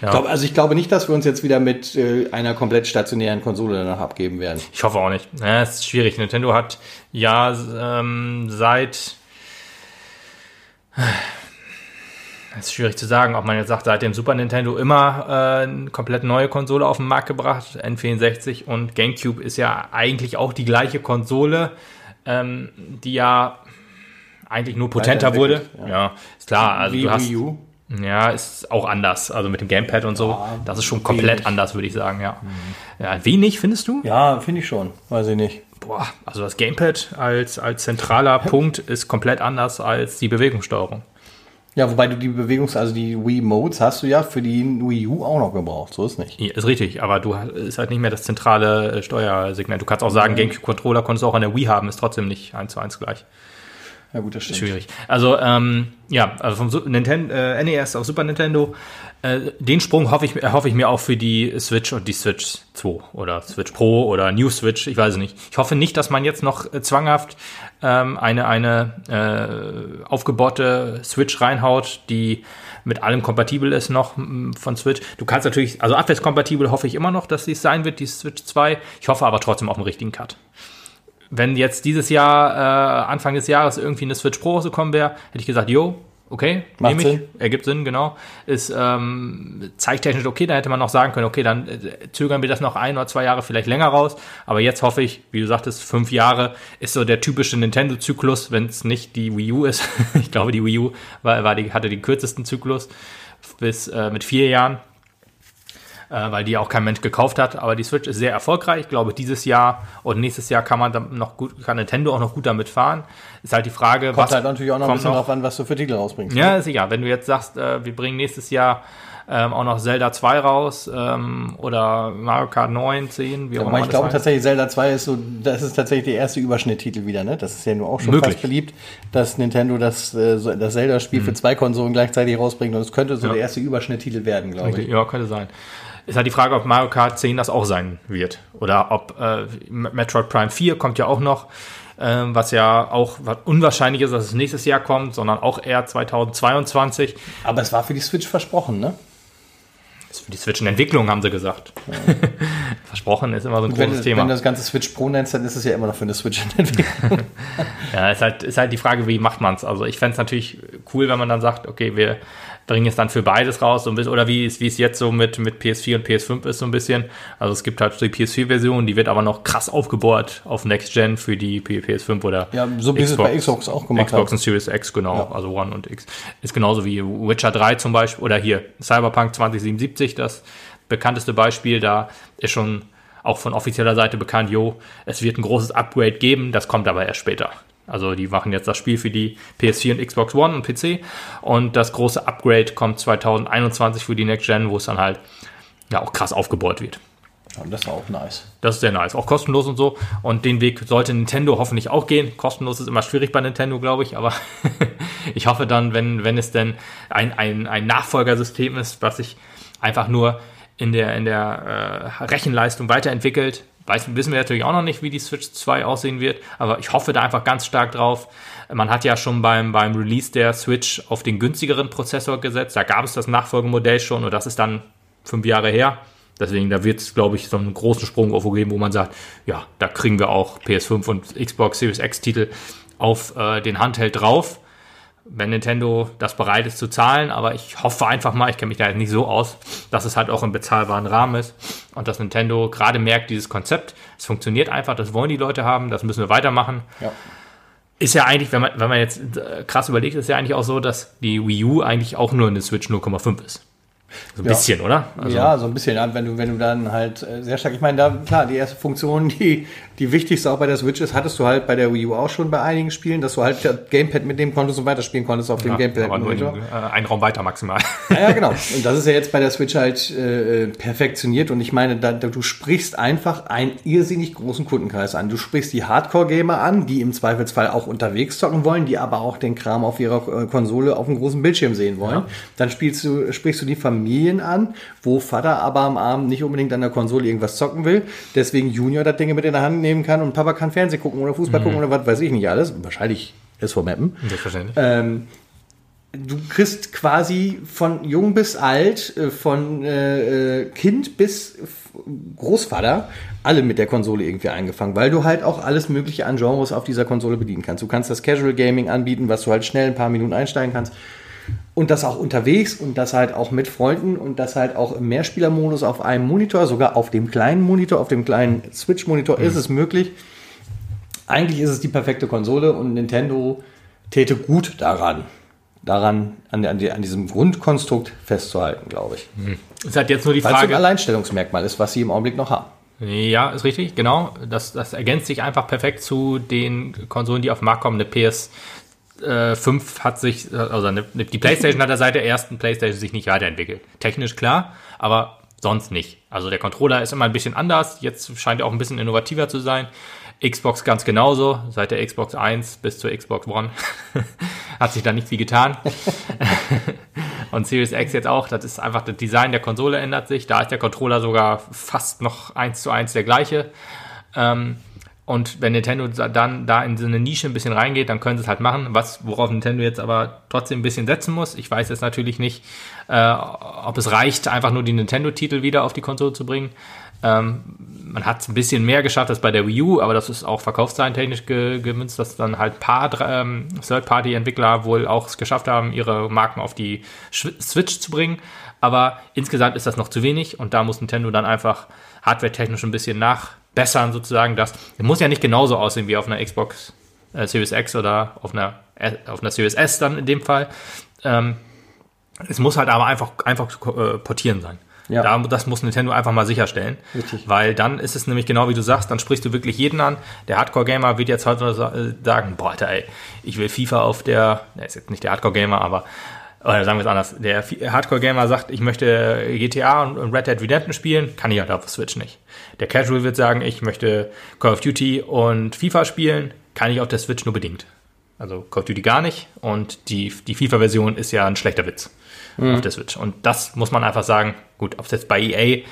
Ja. Ich glaub, also ich glaube nicht, dass wir uns jetzt wieder mit äh, einer komplett stationären Konsole danach abgeben werden. Ich hoffe auch nicht. Ja, es ist schwierig. Nintendo hat ja ähm, seit das ist schwierig zu sagen, ob man jetzt sagt, seit dem Super Nintendo immer äh, eine komplett neue Konsole auf den Markt gebracht. N64 und GameCube ist ja eigentlich auch die gleiche Konsole, ähm, die ja eigentlich nur potenter wurde. Ja. ja. ist klar. Also Wie du hast, Wii U? Ja, ist auch anders. Also mit dem Gamepad und so. Ja, das ist schon komplett wenig. anders, würde ich sagen, ja. Mhm. ja wenig, findest du? Ja, finde ich schon. Weiß ich nicht. Boah, also das Gamepad als, als zentraler Punkt ist komplett anders als die Bewegungssteuerung. Ja, wobei du die Bewegungs-, also die Wii Modes hast du ja für die Wii U auch noch gebraucht. So ist nicht. Ja, ist richtig, aber du ist halt nicht mehr das zentrale äh, Steuersegment. Du kannst auch sagen, mhm. GameCube Controller konntest du auch an der Wii haben, ist trotzdem nicht eins zu eins gleich. Ja, gut, das stimmt. Schwierig. Also, ähm, ja, also vom Nintendo, äh, NES auf Super Nintendo, äh, den Sprung hoffe ich, hoffe ich mir auch für die Switch und die Switch 2 oder Switch Pro oder New Switch, ich weiß es nicht. Ich hoffe nicht, dass man jetzt noch äh, zwanghaft ähm, eine, eine äh, aufgebaute Switch reinhaut, die mit allem kompatibel ist noch von Switch. Du kannst natürlich, also abwärtskompatibel hoffe ich immer noch, dass dies sein wird, die Switch 2. Ich hoffe aber trotzdem auf einen richtigen Cut wenn jetzt dieses Jahr, äh, Anfang des Jahres irgendwie eine Switch Pro rausgekommen wäre, hätte ich gesagt, jo, okay, nehme ich, Sinn. ergibt Sinn, genau. Ist ähm, zeittechnisch okay, da hätte man noch sagen können, okay, dann äh, zögern wir das noch ein oder zwei Jahre vielleicht länger raus. Aber jetzt hoffe ich, wie du sagtest, fünf Jahre ist so der typische Nintendo-Zyklus, wenn es nicht die Wii U ist. ich glaube, die Wii U war, war die, hatte den kürzesten Zyklus bis äh, mit vier Jahren äh, weil die auch kein Mensch gekauft hat. Aber die Switch ist sehr erfolgreich. Ich glaube, dieses Jahr und nächstes Jahr kann man dann noch gut, kann Nintendo auch noch gut damit fahren. Ist halt die Frage, kommt was halt natürlich auch noch ein bisschen noch, drauf an, was du für Titel rausbringst. Ja, ne? ist egal. Wenn du jetzt sagst, äh, wir bringen nächstes Jahr ähm, auch noch Zelda 2 raus ähm, oder Mario Kart 9, 10, wie auch immer. Ich glaube tatsächlich, Zelda 2 ist so, das ist tatsächlich der erste Überschnitttitel wieder, ne? Das ist ja nur auch schon Möglich. fast beliebt, dass Nintendo das, äh, das Zelda-Spiel mhm. für zwei Konsolen gleichzeitig rausbringt und es könnte so ja. der erste Überschnitttitel werden, glaube ich. Ja, könnte sein. Ist halt die Frage, ob Mario Kart 10 das auch sein wird. Oder ob äh, Metroid Prime 4 kommt ja auch noch ähm, was ja auch was unwahrscheinlich ist, dass es nächstes Jahr kommt, sondern auch eher 2022. Aber es war für die Switch versprochen, ne? für die Switch in Entwicklung, haben sie gesagt. Ja. Versprochen ist immer so ein wenn, großes Thema. Wenn du das ganze Switch Pro nennst, dann ist es ja immer noch für eine Switch in Entwicklung. ja, ist halt, ist halt die Frage, wie macht man es? Also ich fände es natürlich cool, wenn man dann sagt, okay, wir bringen es dann für beides raus, so ein bisschen, oder wie es, wie es jetzt so mit, mit PS4 und PS5 ist, so ein bisschen. Also es gibt halt die PS4-Version, die wird aber noch krass aufgebohrt auf Next Gen für die PS5 oder Ja, so wie Xbox, es bei Xbox auch gemacht Xbox und Series X, genau, ja. also One und X. Ist genauso wie Witcher 3 zum Beispiel, oder hier Cyberpunk 2077, das bekannteste Beispiel, da ist schon auch von offizieller Seite bekannt, jo, es wird ein großes Upgrade geben, das kommt aber erst später. Also die machen jetzt das Spiel für die PS4 und Xbox One und PC und das große Upgrade kommt 2021 für die Next Gen, wo es dann halt ja auch krass aufgebaut wird. Und das ist auch nice. Das ist sehr nice. Auch kostenlos und so. Und den Weg sollte Nintendo hoffentlich auch gehen. Kostenlos ist immer schwierig bei Nintendo, glaube ich. Aber ich hoffe dann, wenn, wenn es denn ein, ein, ein Nachfolgersystem ist, was sich einfach nur in der, in der äh, Rechenleistung weiterentwickelt, Weiß, wissen wir natürlich auch noch nicht, wie die Switch 2 aussehen wird, aber ich hoffe da einfach ganz stark drauf. Man hat ja schon beim, beim Release der Switch auf den günstigeren Prozessor gesetzt. Da gab es das Nachfolgemodell schon und das ist dann fünf Jahre her. Deswegen, da wird es, glaube ich, so einen großen Sprung aufgeben, geben, wo man sagt, ja, da kriegen wir auch PS5 und Xbox Series X Titel auf äh, den Handheld drauf wenn Nintendo das bereit ist zu zahlen, aber ich hoffe einfach mal, ich kenne mich da jetzt nicht so aus, dass es halt auch im bezahlbaren Rahmen ist und dass Nintendo gerade merkt, dieses Konzept, es funktioniert einfach, das wollen die Leute haben, das müssen wir weitermachen. Ja. Ist ja eigentlich, wenn man, wenn man jetzt äh, krass überlegt, ist ja eigentlich auch so, dass die Wii U eigentlich auch nur eine Switch 0,5 ist. So ein ja. bisschen, oder? Also ja, so ein bisschen. Wenn du, wenn du dann halt äh, sehr stark, ich meine, da, klar, die erste Funktion, die, die wichtigste auch bei der Switch ist, hattest du halt bei der Wii U auch schon bei einigen Spielen, dass du halt das Gamepad mitnehmen konntest und weiterspielen konntest auf dem ja, Gamepad. Aber nur in, äh, einen Raum weiter maximal. Ja, ja, genau. Und das ist ja jetzt bei der Switch halt äh, perfektioniert und ich meine, da, da, du sprichst einfach einen irrsinnig großen Kundenkreis an. Du sprichst die Hardcore-Gamer an, die im Zweifelsfall auch unterwegs zocken wollen, die aber auch den Kram auf ihrer äh, Konsole auf einem großen Bildschirm sehen wollen. Ja. Dann spielst du, sprichst du die Familien an, wo Vater aber am Abend nicht unbedingt an der Konsole irgendwas zocken will, deswegen Junior das Ding mit in der Hand nehmen kann und Papa kann Fernsehen gucken oder Fußball mhm. gucken oder was weiß ich nicht alles. Wahrscheinlich ist vor Mappen. Selbstverständlich. Ähm, du kriegst quasi von jung bis alt, äh, von äh, äh, Kind bis Großvater, alle mit der Konsole irgendwie eingefangen, weil du halt auch alles Mögliche an Genres auf dieser Konsole bedienen kannst. Du kannst das Casual Gaming anbieten, was du halt schnell ein paar Minuten einsteigen kannst. Und das auch unterwegs und das halt auch mit Freunden und das halt auch im Mehrspielermodus auf einem Monitor, sogar auf dem kleinen Monitor, auf dem kleinen Switch-Monitor mhm. ist es möglich. Eigentlich ist es die perfekte Konsole und Nintendo täte gut daran, daran an, an, an diesem Grundkonstrukt festzuhalten, glaube ich. Mhm. Es hat jetzt nur die Frage. Weil es ein Alleinstellungsmerkmal ist, was sie im Augenblick noch haben. Ja, ist richtig, genau. Das, das ergänzt sich einfach perfekt zu den Konsolen, die auf den Markt kommen. Eine PS 5 äh, hat sich, also die PlayStation hat seit der ersten PlayStation sich nicht weiterentwickelt. Technisch klar, aber sonst nicht. Also der Controller ist immer ein bisschen anders. Jetzt scheint er auch ein bisschen innovativer zu sein. Xbox ganz genauso. Seit der Xbox 1 bis zur Xbox One hat sich da nicht viel getan. Und Series X jetzt auch. Das ist einfach das Design der Konsole ändert sich. Da ist der Controller sogar fast noch eins zu eins der gleiche. Ähm, und wenn Nintendo dann da in so eine Nische ein bisschen reingeht, dann können sie es halt machen. Was, worauf Nintendo jetzt aber trotzdem ein bisschen setzen muss. Ich weiß jetzt natürlich nicht, äh, ob es reicht, einfach nur die Nintendo-Titel wieder auf die Konsole zu bringen. Ähm, man hat ein bisschen mehr geschafft als bei der Wii U, aber das ist auch verkaufszahlen-technisch ge gemünzt, dass dann halt ein paar ähm, Third-Party-Entwickler wohl auch es geschafft haben, ihre Marken auf die Switch zu bringen. Aber insgesamt ist das noch zu wenig und da muss Nintendo dann einfach hardware-technisch ein bisschen nach bessern sozusagen. Das muss ja nicht genauso aussehen wie auf einer Xbox äh, Series X oder auf einer, äh, auf einer Series S dann in dem Fall. Ähm, es muss halt aber einfach, einfach äh, portieren sein. Ja. Da, das muss Nintendo einfach mal sicherstellen. Richtig. Weil dann ist es nämlich genau wie du sagst, dann sprichst du wirklich jeden an. Der Hardcore-Gamer wird jetzt äh, sagen, boah, Alter, ey, ich will FIFA auf der, der ist jetzt nicht der Hardcore-Gamer, aber oder sagen wir es anders, der Hardcore-Gamer sagt, ich möchte GTA und Red Dead Redemption spielen, kann ich halt auf der Switch nicht. Der Casual wird sagen, ich möchte Call of Duty und FIFA spielen, kann ich auf der Switch nur bedingt. Also Call of Duty gar nicht und die, die FIFA-Version ist ja ein schlechter Witz mhm. auf der Switch. Und das muss man einfach sagen, gut, ob es jetzt bei EA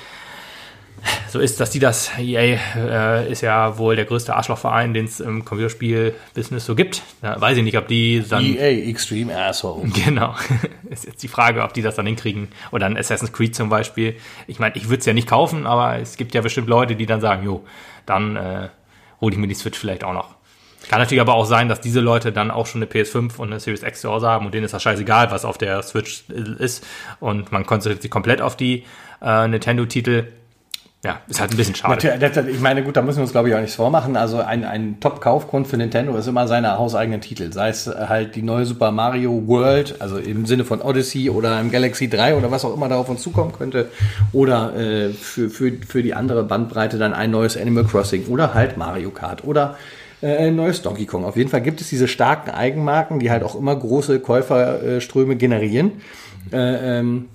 so ist, dass die das, EA äh, ist ja wohl der größte Arschlochverein, den es im Computerspiel-Business so gibt. Da weiß ich nicht, ob die dann... EA, Extreme Asshole. Genau. ist jetzt die Frage, ob die das dann hinkriegen. Oder ein Assassin's Creed zum Beispiel. Ich meine, ich würde es ja nicht kaufen, aber es gibt ja bestimmt Leute, die dann sagen, jo, dann äh, hole ich mir die Switch vielleicht auch noch. Kann natürlich aber auch sein, dass diese Leute dann auch schon eine PS5 und eine Series X zu Hause haben und denen ist das scheißegal, was auf der Switch ist. Und man konzentriert sich komplett auf die äh, Nintendo-Titel ja, ist halt ein bisschen schade. Ich meine, gut, da müssen wir uns, glaube ich, auch nichts vormachen. Also ein, ein Top-Kaufgrund für Nintendo ist immer seine hauseigenen Titel. Sei es halt die neue Super Mario World, also im Sinne von Odyssey oder im Galaxy 3 oder was auch immer da auf uns zukommen könnte. Oder äh, für, für, für die andere Bandbreite dann ein neues Animal Crossing oder halt Mario Kart oder äh, ein neues Donkey Kong. Auf jeden Fall gibt es diese starken Eigenmarken, die halt auch immer große Käuferströme generieren. Äh, ähm,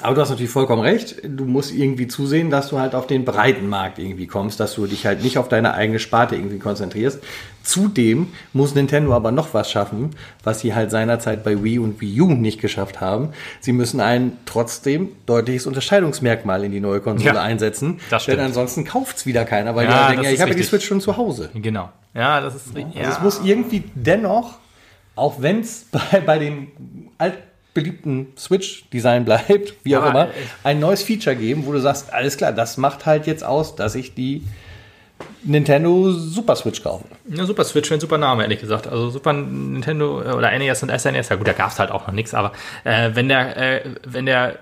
aber du hast natürlich vollkommen recht. Du musst irgendwie zusehen, dass du halt auf den breiten Markt irgendwie kommst, dass du dich halt nicht auf deine eigene Sparte irgendwie konzentrierst. Zudem muss Nintendo aber noch was schaffen, was sie halt seinerzeit bei Wii und Wii U nicht geschafft haben. Sie müssen ein trotzdem deutliches Unterscheidungsmerkmal in die neue Konsole ja, einsetzen. Das stimmt. Denn ansonsten kauft's wieder keiner, weil ja, die denken, ja, ich habe die Switch schon zu Hause. Genau. Ja, das ist richtig. Ja. Also es muss irgendwie dennoch, auch wenn es bei, bei den alten beliebten Switch-Design bleibt, wie auch immer, ein neues Feature geben, wo du sagst, alles klar, das macht halt jetzt aus, dass ich die Nintendo Super Switch kaufe. Ja, Super Switch wäre ein super Name, ehrlich gesagt. Also Super Nintendo äh, oder NES und SNES, ja gut, da gab es halt auch noch nichts, aber äh, wenn der, äh, wenn der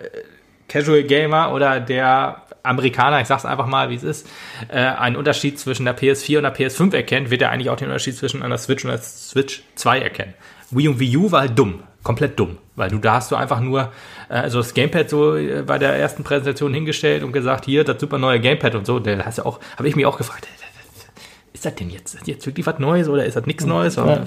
Casual Gamer oder der Amerikaner, ich sag's einfach mal, wie es ist, äh, einen Unterschied zwischen der PS4 und der PS5 erkennt, wird er eigentlich auch den Unterschied zwischen einer Switch und einer Switch 2 erkennen. Wii und Wii U war halt dumm komplett dumm, weil du da hast du einfach nur äh, also das Gamepad so äh, bei der ersten Präsentation hingestellt und gesagt, hier das super neue Gamepad und so, da hast du auch, habe ich mich auch gefragt, ist das denn jetzt, jetzt wirklich was Neues oder ist das nichts Neues? Ja.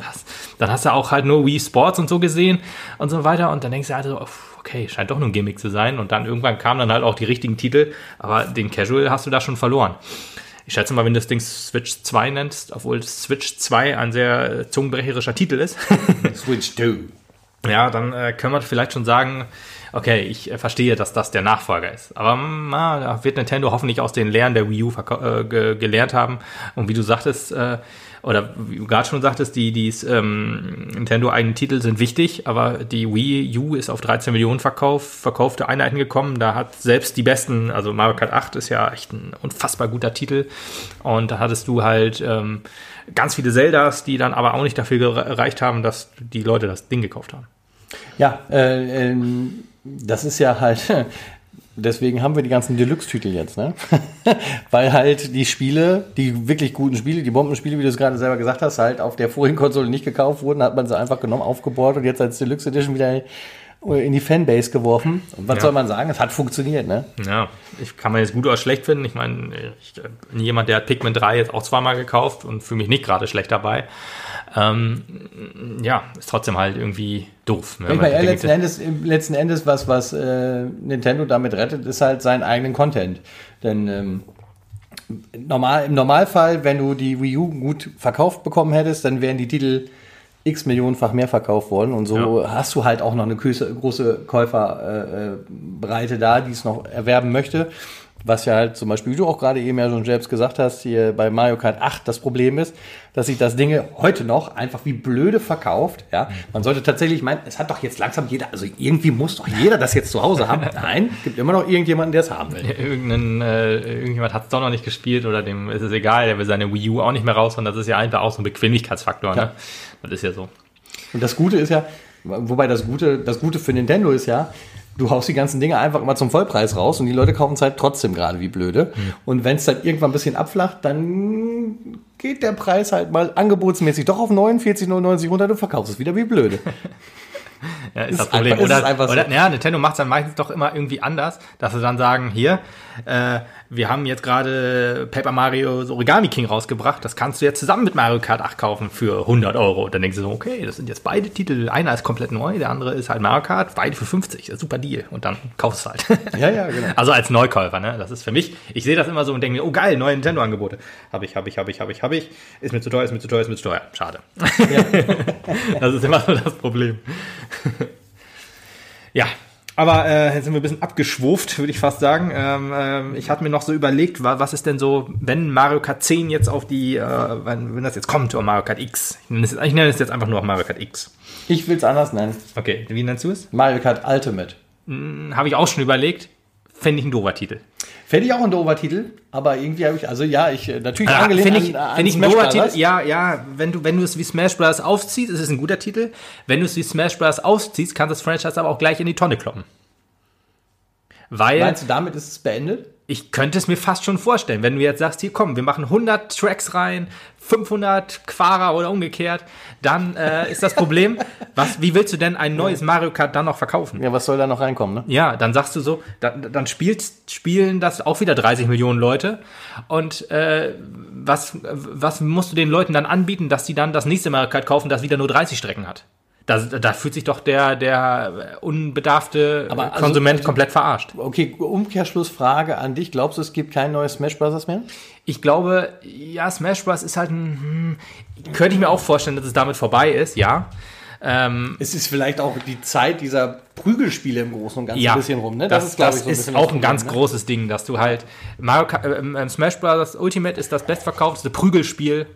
Dann hast du auch halt nur Wii Sports und so gesehen und so weiter und dann denkst du halt so, okay, scheint doch nur ein Gimmick zu sein und dann irgendwann kamen dann halt auch die richtigen Titel, aber den Casual hast du da schon verloren. Ich schätze mal, wenn du das Ding Switch 2 nennst, obwohl Switch 2 ein sehr zungenbrecherischer Titel ist. Switch 2 ja, dann äh, können wir vielleicht schon sagen, okay, ich äh, verstehe, dass das der Nachfolger ist. Aber na, da wird Nintendo hoffentlich aus den Lehren der Wii U äh, ge gelernt haben. Und wie du sagtest, äh, oder wie du gerade schon sagtest, die, die ähm, Nintendo-eigenen Titel sind wichtig, aber die Wii U ist auf 13 Millionen Verkauf, verkaufte Einheiten gekommen. Da hat selbst die besten, also Mario Kart 8 ist ja echt ein unfassbar guter Titel. Und da hattest du halt ähm, ganz viele Zeldas, die dann aber auch nicht dafür gereicht haben, dass die Leute das Ding gekauft haben. Ja, äh, äh, das ist ja halt, deswegen haben wir die ganzen Deluxe-Titel jetzt, ne? Weil halt die Spiele, die wirklich guten Spiele, die Bombenspiele, wie du es gerade selber gesagt hast, halt auf der vorigen Konsole nicht gekauft wurden, hat man sie einfach genommen, aufgebaut und jetzt als Deluxe Edition wieder in die Fanbase geworfen. Und was ja. soll man sagen? Es hat funktioniert, ne? Ja, ich kann man jetzt gut oder schlecht finden. Ich meine, ich, jemand, der hat Pikmin 3 jetzt auch zweimal gekauft und fühle mich nicht gerade schlecht dabei. Ähm, ja, ist trotzdem halt irgendwie doof. Ich meine, letzten Endes, letzten Endes, was, was äh, Nintendo damit rettet, ist halt seinen eigenen Content. Denn ähm, normal, im Normalfall, wenn du die Wii U gut verkauft bekommen hättest, dann wären die Titel x Millionenfach mehr verkauft worden und so ja. hast du halt auch noch eine große Käuferbreite äh, da, die es noch erwerben möchte. Was ja halt zum Beispiel, wie du auch gerade eben ja schon selbst gesagt hast, hier bei Mario Kart 8 das Problem ist, dass sich das Ding heute noch einfach wie blöde verkauft. Ja, man sollte tatsächlich meinen, es hat doch jetzt langsam jeder, also irgendwie muss doch jeder das jetzt zu Hause haben. Nein, gibt immer noch irgendjemanden, der es haben will. Irgendein, äh, irgendjemand hat es doch noch nicht gespielt oder dem ist es egal, der will seine Wii U auch nicht mehr raus und das ist ja einfach auch so ein Bequemlichkeitsfaktor. Ja. Ne? Das ist ja so. Und das Gute ist ja, wobei das Gute, das Gute für Nintendo ist ja, du haust die ganzen Dinge einfach immer zum Vollpreis raus und die Leute kaufen es halt trotzdem gerade wie blöde. Mhm. Und wenn es dann irgendwann ein bisschen abflacht, dann geht der Preis halt mal angebotsmäßig doch auf 49,99 runter, du verkaufst es wieder wie blöde. ja, ist, ist das Problem. Einfach, oder, so. oder ja, Nintendo macht es dann meistens doch immer irgendwie anders, dass sie dann sagen, hier, äh, wir haben jetzt gerade Paper Mario Origami King rausgebracht. Das kannst du jetzt zusammen mit Mario Kart 8 kaufen für 100 Euro. Dann denkst du so, okay, das sind jetzt beide Titel. Einer ist komplett neu, der andere ist halt Mario Kart. Beide für 50. Super Deal. Und dann kaufst du halt. Ja, ja, genau. Also als Neukäufer, ne? Das ist für mich, ich sehe das immer so und denke mir, oh geil, neue Nintendo-Angebote. Habe ich, habe ich, habe ich, habe ich, habe ich. Ist mir zu teuer, ist mir zu teuer, ist mir zu teuer. Schade. Ja. das ist immer so das Problem. ja, aber äh, jetzt sind wir ein bisschen abgeschwuft, würde ich fast sagen. Ähm, ähm, ich hatte mir noch so überlegt, was ist denn so, wenn Mario Kart 10 jetzt auf die, äh, wenn, wenn das jetzt kommt, oder Mario Kart X. Ich nenne, es, es jetzt einfach nur Mario Kart X. Ich will es anders nennen. Okay, wie nennst du es? Mario Kart Ultimate. Hm, habe ich auch schon überlegt. Fände ich ein doofer Titel. Fände ich auch ein doofer Titel, aber irgendwie habe ich, also ja, ich äh, natürlich ah, angelehnt find ich, an, an ich ein doofer Titel. Ja, ja, wenn du, wenn du es wie Smash Bros. aufziehst, ist es ein guter Titel. Wenn du es wie Smash Bros. aufziehst, kannst das Franchise aber auch gleich in die Tonne kloppen. Weil, Meinst du, damit ist es beendet? Ich könnte es mir fast schon vorstellen, wenn du jetzt sagst, hier komm, wir machen 100 Tracks rein, 500 Quara oder umgekehrt, dann äh, ist das Problem, was, wie willst du denn ein neues Mario Kart dann noch verkaufen? Ja, was soll da noch reinkommen, ne? Ja, dann sagst du so, dann, dann spielt, spielen das auch wieder 30 Millionen Leute und äh, was, was musst du den Leuten dann anbieten, dass sie dann das nächste Mario Kart kaufen, das wieder nur 30 Strecken hat? Da, da fühlt sich doch der, der unbedarfte also, Konsument komplett verarscht. Okay, Umkehrschlussfrage an dich. Glaubst du, es gibt kein neues Smash Bros. mehr? Ich glaube, ja, Smash Bros. ist halt ein. Hm, könnte ich mir auch vorstellen, dass es damit vorbei ist, ja. Ähm, es ist vielleicht auch die Zeit dieser Prügelspiele im Großen und Ganzen ja, ein bisschen rum. Ne? Das, das, ist, so ein ist auch ein ganz ne? großes Ding, dass du halt Mario, äh, Smash Bros. Ultimate ist das bestverkaufteste Prügelspiel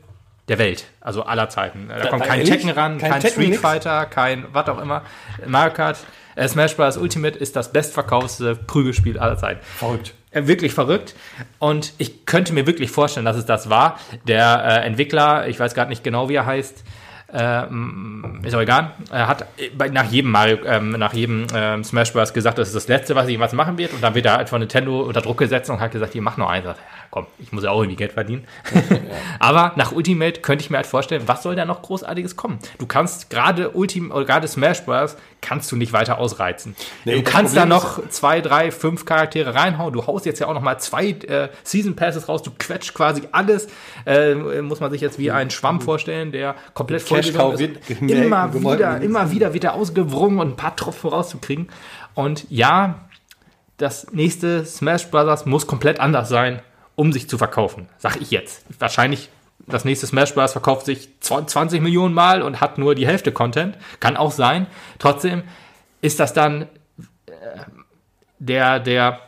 der Welt, also aller Zeiten. Da, da kommt kein Tekken ran, kein, kein Tekken, Street nix. Fighter, kein was auch immer. Mario Kart, äh, Smash Bros. Ultimate ist das bestverkaufte Prügelspiel aller Zeiten. Verrückt. Äh, wirklich verrückt. Und ich könnte mir wirklich vorstellen, dass es das war. Der äh, Entwickler, ich weiß gerade nicht genau, wie er heißt, äh, ist auch egal. Er hat nach jedem Mario, ähm, nach jedem ähm, Smash Bros. gesagt, das ist das Letzte, was er jemals machen wird. Und dann wird er halt von Nintendo unter Druck gesetzt und hat gesagt, ihr macht noch eins komm, ich muss ja auch irgendwie Geld verdienen. Aber nach Ultimate könnte ich mir halt vorstellen, was soll da noch Großartiges kommen? Du kannst gerade Ultimate oder gerade Smash Bros. kannst du nicht weiter ausreizen. Nee, du kannst da noch zwei, drei, fünf Charaktere reinhauen. Du haust jetzt ja auch noch mal zwei äh, Season Passes raus. Du quetscht quasi alles. Äh, muss man sich jetzt wie einen Schwamm vorstellen, der komplett voll ist. Immer wieder, immer wieder wird er ausgewrungen und ein paar Tropfen rauszukriegen. Und ja, das nächste Smash Bros. muss komplett anders sein um sich zu verkaufen. Sag ich jetzt. Wahrscheinlich das nächste Smash Bros. verkauft sich 20 Millionen Mal und hat nur die Hälfte Content. Kann auch sein. Trotzdem ist das dann äh, der, der,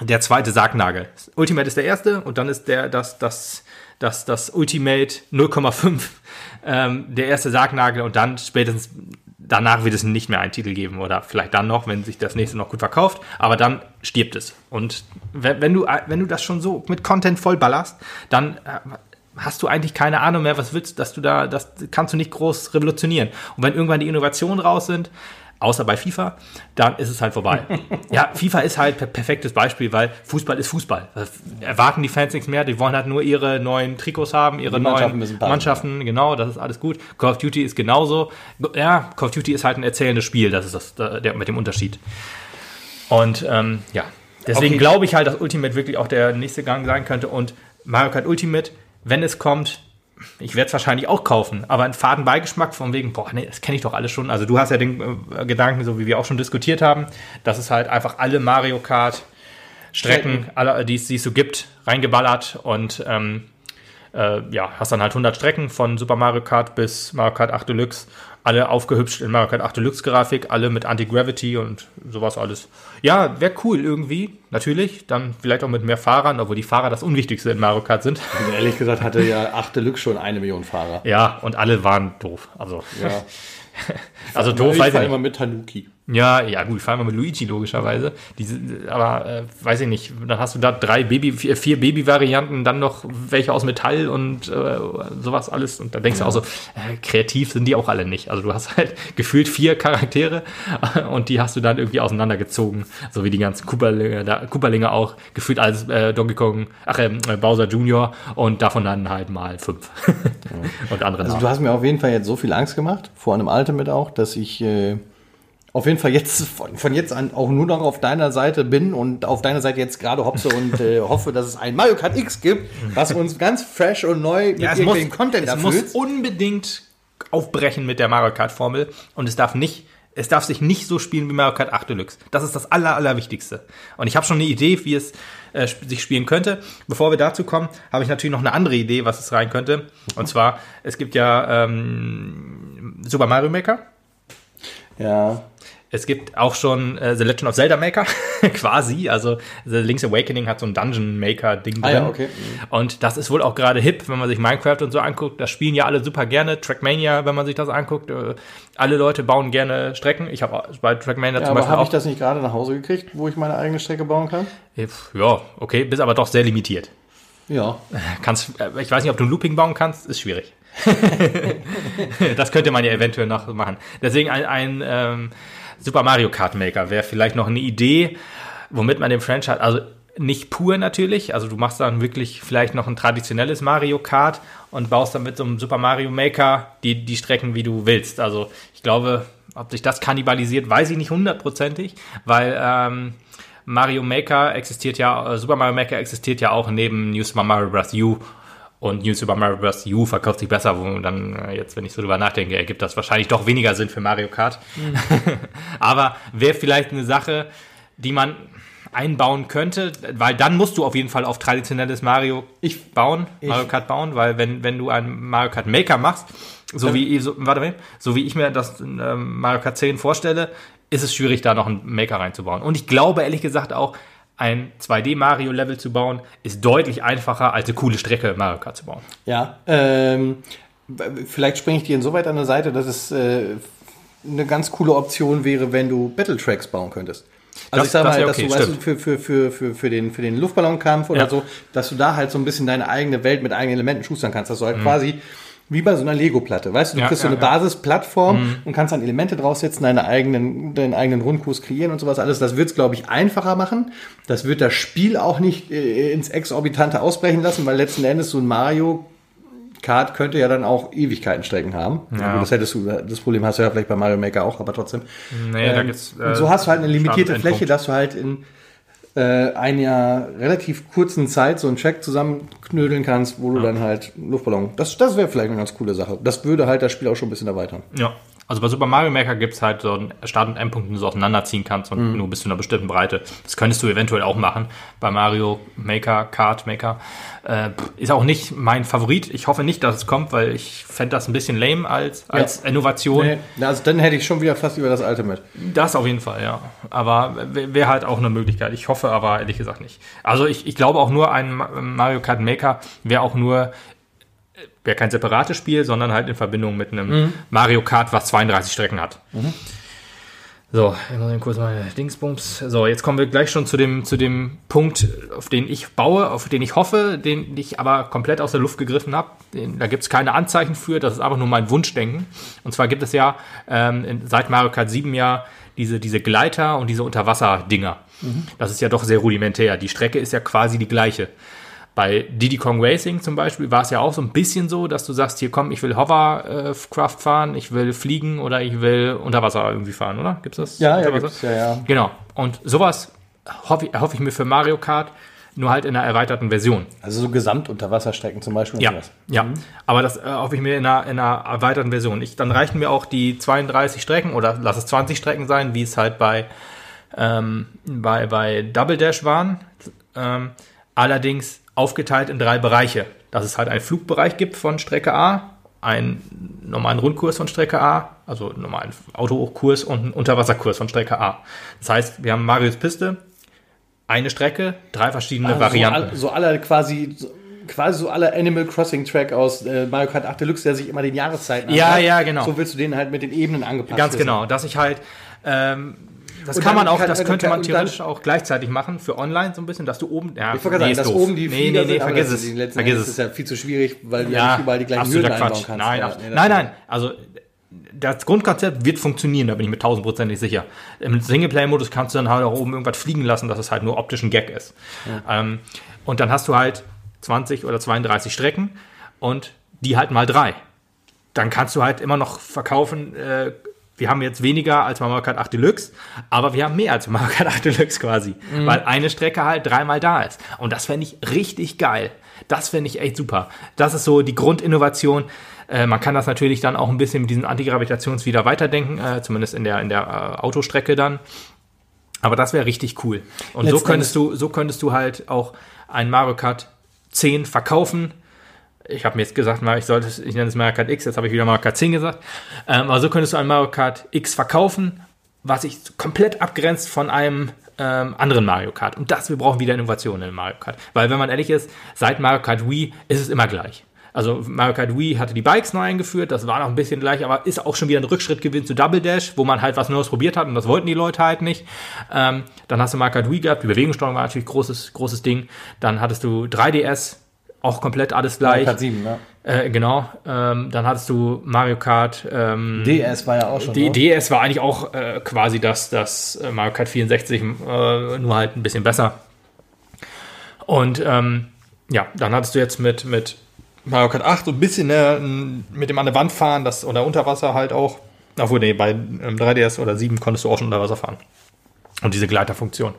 der zweite Sargnagel. Ultimate ist der erste und dann ist der, das, das, das, das Ultimate 0,5 ähm, der erste Sargnagel und dann spätestens danach wird es nicht mehr einen Titel geben oder vielleicht dann noch, wenn sich das nächste noch gut verkauft, aber dann stirbt es. Und wenn, du, wenn du das schon so mit Content vollballerst, dann äh, hast du eigentlich keine Ahnung mehr, was willst, dass du da, das kannst du nicht groß revolutionieren. Und wenn irgendwann die Innovationen raus sind, außer bei FIFA, dann ist es halt vorbei. ja, FIFA ist halt per perfektes Beispiel, weil Fußball ist Fußball. Das erwarten die Fans nichts mehr, die wollen halt nur ihre neuen Trikots haben, ihre die neuen Mannschaften, Mannschaften, genau, das ist alles gut. Call of Duty ist genauso. Ja, Call of Duty ist halt ein erzählendes Spiel, das ist das, der, mit dem Unterschied. Und ähm, ja, deswegen okay. glaube ich halt, dass Ultimate wirklich auch der nächste Gang sein könnte und Mario Kart Ultimate, wenn es kommt, ich werde es wahrscheinlich auch kaufen, aber einen faden Beigeschmack von wegen, boah, nee, das kenne ich doch alles schon. Also du hast ja den äh, Gedanken, so wie wir auch schon diskutiert haben, dass es halt einfach alle Mario Kart Strecken, alle, die, die es so gibt, reingeballert und ähm, äh, ja, hast dann halt 100 Strecken von Super Mario Kart bis Mario Kart 8 Deluxe alle aufgehübscht in Mario Kart 8 Deluxe Grafik, alle mit Anti-Gravity und sowas alles. Ja, wäre cool irgendwie, natürlich. Dann vielleicht auch mit mehr Fahrern, obwohl die Fahrer das Unwichtigste in Mario Kart sind. Also ehrlich gesagt hatte ja 8 Deluxe schon eine Million Fahrer. Ja, und alle waren doof. Also, ja. also doof, weiß ich nicht. immer mit Tanuki. Ja, ja, gut, fahren wir mit Luigi logischerweise. Diese, aber äh, weiß ich nicht, dann hast du da drei Baby, vier, vier Baby-Varianten, dann noch welche aus Metall und äh, sowas alles. Und da denkst ja. du auch so, äh, kreativ sind die auch alle nicht. Also du hast halt gefühlt vier Charaktere und die hast du dann irgendwie auseinandergezogen. So wie die ganzen Cooperlinge, da, Cooperlinge auch, gefühlt als äh, Donkey Kong, ach, äh, Bowser Junior und davon dann halt mal fünf. Und andere. Also du hast mir auf jeden Fall jetzt so viel Angst gemacht, vor einem Ultimate auch, dass ich. Auf jeden Fall jetzt von, von jetzt an auch nur noch auf deiner Seite bin und auf deiner Seite jetzt gerade hopse und äh, hoffe, dass es ein Mario Kart X gibt, was uns ganz fresh und neu mit Ja, irgendwelchen muss, Content es muss erfüllt. unbedingt aufbrechen mit der Mario Kart Formel und es darf nicht, es darf sich nicht so spielen wie Mario Kart 8 Deluxe. Das ist das aller, allerwichtigste. Und ich habe schon eine Idee, wie es äh, sp- sich spielen könnte. Bevor wir dazu kommen, habe ich natürlich noch eine andere Idee, was es rein könnte. Und zwar, es gibt ja ähm, Super Mario Maker. Ja. Es gibt auch schon äh, The Legend of Zelda Maker, quasi. Also The Link's Awakening hat so ein Dungeon Maker Ding drin. Ah ja, okay. Und das ist wohl auch gerade hip, wenn man sich Minecraft und so anguckt. Das spielen ja alle super gerne. Trackmania, wenn man sich das anguckt. Äh, alle Leute bauen gerne Strecken. Ich habe bei Trackmania Ja, zum aber Beispiel habe ich das nicht gerade nach Hause gekriegt, wo ich meine eigene Strecke bauen kann? ja, okay, bist aber doch sehr limitiert. Ja. Kannst, äh, ich weiß nicht, ob du ein Looping bauen kannst, ist schwierig. das könnte man ja eventuell noch machen. Deswegen ein, ein ähm, Super Mario Kart Maker wäre vielleicht noch eine Idee, womit man dem Franchise, also nicht pur natürlich, also du machst dann wirklich vielleicht noch ein traditionelles Mario Kart und baust dann mit so einem Super Mario Maker die, die Strecken, wie du willst. Also ich glaube, ob sich das kannibalisiert, weiß ich nicht hundertprozentig, weil ähm, Mario Maker existiert ja, äh, Super Mario Maker existiert ja auch neben New Super Mario Bros. U. Und New Super Mario Bros. U verkauft sich besser, wo dann äh, jetzt, wenn ich so drüber nachdenke, ergibt das wahrscheinlich doch weniger Sinn für Mario Kart. Aber wäre vielleicht eine Sache, die man einbauen könnte, weil dann musst du auf jeden Fall auf traditionelles Mario Ich- bauen, ich- Mario Kart bauen, weil wenn, wenn du einen Mario Kart Maker machst, so Ja. wie, so, warte mal, so wie ich mir das ähm, Mario Kart 10 vorstelle, ist es schwierig, da noch einen Maker reinzubauen. Und ich glaube ehrlich gesagt auch, ein 2D-Mario-Level zu bauen, ist deutlich einfacher, als eine coole Strecke Mario Kart zu bauen. Ja. Ähm, vielleicht springe ich dir insoweit an der Seite, dass es äh, eine ganz coole Option wäre, wenn du Battle Tracks bauen könntest. Also Das- ich sag das mal, dass okay, du, weißt du, stimmt. für, für, für, für, für, den, für den Luftballonkampf oder Ja. so, dass du da halt so ein bisschen deine eigene Welt mit eigenen Elementen schustern kannst. Dass du halt Mhm. quasi wie bei so einer Lego-Platte. Weißt du, du Ja, kriegst so ja, eine ja. Mhm. Basisplattform und kannst dann Elemente draufsetzen, deine eigenen, deinen eigenen Rundkurs kreieren und sowas alles. Das wird's glaube ich, einfacher machen. Das wird das Spiel auch nicht äh, ins Exorbitante ausbrechen lassen, weil letzten Endes so ein Mario Kart könnte ja dann auch Ewigkeitenstrecken haben. Ja. Das hättest du, das Problem hast du ja vielleicht bei Mario Maker auch, aber trotzdem. Naja, da Ähm, gibt's, äh, und so hast du halt eine limitierte Fläche, dass du halt in äh, einer relativ kurzen Zeit so einen Track zusammenknödeln kannst, wo du dann halt Luftballon. Das, das wäre vielleicht eine ganz coole Sache. Das würde halt das Spiel auch schon ein bisschen erweitern. Ja. Also bei Super Mario Maker gibt es halt so einen Start- und Endpunkt, den du so auseinanderziehen kannst und nur bis zu einer bestimmten Breite. Das könntest du eventuell auch machen. Bei Mario Maker, Kart Maker. Äh, ist auch nicht mein Favorit. Ich hoffe nicht, dass es kommt, weil ich fände das ein bisschen lame als, als Innovation. Nee, also dann hätte ich schon wieder fast über das alte mit. Das auf jeden Fall, ja. Aber wäre wär halt auch eine Möglichkeit. Ich hoffe aber ehrlich gesagt nicht. Also ich, ich glaube auch nur ein Ma- Mario Kart Maker wäre auch nur wäre kein separates Spiel, sondern halt in Verbindung mit einem Mario Kart, was 32 Strecken hat. So, ich muss kurz meine Dingsbums. So, jetzt kommen wir gleich schon zu dem, zu dem Punkt, auf den ich baue, auf den ich hoffe, den ich aber komplett aus der Luft gegriffen habe. Da gibt es keine Anzeichen für, das ist einfach nur mein Wunschdenken. Und zwar gibt es ja ähm, seit Mario Kart 7 ja diese, diese Gleiter und diese Unterwasser-Dinger. Das ist ja doch sehr rudimentär. Die Strecke ist ja quasi die gleiche. Bei Diddy Kong Racing zum Beispiel war es ja auch so ein bisschen so, dass du sagst, hier komm, ich will Hovercraft fahren, ich will fliegen oder ich will unter Wasser irgendwie fahren, oder? Gibt's das? Ja, ja, gibt's, ja, ja. Genau. Und sowas hoffe ich, erhoffe ich mir für Mario Kart, nur halt in einer erweiterten Version. Also so Gesamtunterwasserstrecken zum Beispiel. Ja, sowas. ja. Aber das äh, hoffe ich mir in einer, in einer erweiterten Version. Ich, dann reichen mir auch die 32 Strecken oder lass es 20 Strecken sein, wie es halt bei, ähm, bei, bei Double Dash waren. Ähm, allerdings aufgeteilt in drei Bereiche. Dass es halt einen Flugbereich gibt von Strecke A, einen normalen Rundkurs von Strecke A, also einen normalen Autokurs und einen Unterwasserkurs von Strecke A. Das heißt, wir haben Marius Piste, eine Strecke, drei verschiedene Also Varianten. So, all, so alle quasi, so, quasi so alle Animal Crossing Track aus äh, Mario Kart 8 Deluxe, der sich immer den Jahreszeiten Ja, anpasst. ja, genau. So willst du den halt mit den Ebenen angepasst Ganz wissen. genau, dass ich halt, ähm, das Und kann dann man auch, kann- das dann könnte man theoretisch auch gleichzeitig machen für online so ein bisschen, dass du oben, ja, Ich ist sagen, dass doof. oben die nee, nee, nee, sind, vergiss das es, vergiss Endes es. ist ja viel zu schwierig, weil du ja, Ja, nicht überall die gleichen Hürden einbauen kannst. Nein, ja, nee, nein, nein, also das Grundkonzept wird funktionieren, da bin ich mir tausendprozentig sicher. Im Singleplayer-Modus kannst du dann halt auch oben irgendwas fliegen lassen, dass es halt nur optisch ein Gag ist. Ähm, und dann hast du halt 20 oder 32 Strecken und die halt mal drei. Dann kannst du halt immer noch verkaufen, äh, wir haben jetzt weniger als Mario Kart 8 Deluxe, aber wir haben mehr als Mario Kart 8 Deluxe quasi, mhm. weil eine Strecke halt dreimal da ist. Und das fände ich richtig geil. Das fände ich echt super. Das ist so die Grundinnovation. Äh, man kann das natürlich dann auch ein bisschen mit diesem Antigravitations wieder weiterdenken, äh, zumindest in der, in der äh, Autostrecke dann. Aber das wäre richtig cool. Und so könntest du, so könntest du halt auch ein Mario Kart 10 verkaufen. Ich habe mir jetzt gesagt, ich sollte ich nenne es Mario Kart X, jetzt habe ich wieder Mario Kart 10 gesagt. Ähm, aber so könntest du ein Mario Kart X verkaufen, was sich komplett abgrenzt von einem ähm, anderen Mario Kart. Und das, wir brauchen wieder Innovationen in Mario Kart. Weil, wenn man ehrlich ist, seit Mario Kart Wii ist es immer gleich. Also Mario Kart Wii hatte die Bikes neu eingeführt, das war noch ein bisschen gleich, aber ist auch schon wieder ein Rückschritt gewesen zu Double Dash, wo man halt was Neues probiert hat und das wollten die Leute halt nicht. Ähm, dann hast du Mario Kart Wii gehabt, die Bewegungssteuerung war natürlich großes, großes Ding. Dann hattest du 3DS, auch komplett alles gleich. Mario Kart 7, ja. Äh, genau. Ähm, dann hattest du Mario Kart. Ähm, DS war ja auch schon. Die, DS war eigentlich auch äh, quasi das, das äh, Mario Kart 64, äh, nur halt ein bisschen besser. Und ähm, ja, dann hattest du jetzt mit, mit Mario Kart 8 so ein bisschen ne, mit dem an der Wand fahren, das oder unter Wasser halt auch. Obwohl, nee, bei ähm, 3DS oder 7 konntest du auch schon unter Wasser fahren. Und diese Gleiterfunktion.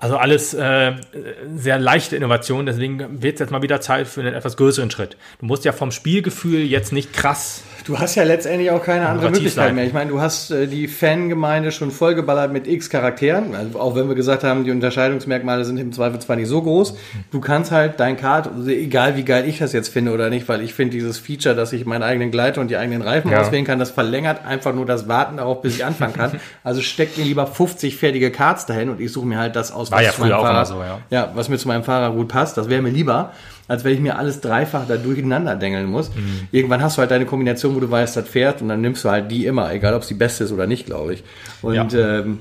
Also alles äh, sehr leichte Innovation, deswegen wird es jetzt mal wieder Zeit für einen etwas größeren Schritt. Du musst ja vom Spielgefühl jetzt nicht krass Du hast ja letztendlich auch keine andere Möglichkeit mehr. Ich meine, du hast äh, die Fangemeinde schon vollgeballert mit X Charakteren. Also auch wenn wir gesagt haben, die Unterscheidungsmerkmale sind im Zweifel zwar nicht so groß. Du kannst halt dein Kart, also egal wie geil ich das jetzt finde oder nicht, weil ich finde dieses Feature, dass ich meinen eigenen Gleiter und die eigenen Reifen ja. auswählen kann, das verlängert einfach nur das Warten darauf, bis ich anfangen kann. also steckt mir lieber 50 fertige Karts dahin und ich suche mir halt das aus, was, ja zu meinem Fahrer, so, ja. ja. was mir zu meinem Fahrer gut passt. Das wäre mir lieber als wenn ich mir alles dreifach da durcheinander dengeln muss. Mhm. Irgendwann hast du halt deine Kombination, wo du weißt, das fährt und dann nimmst du halt die immer, egal ob es die beste ist oder nicht, glaube ich. Und ja. ähm,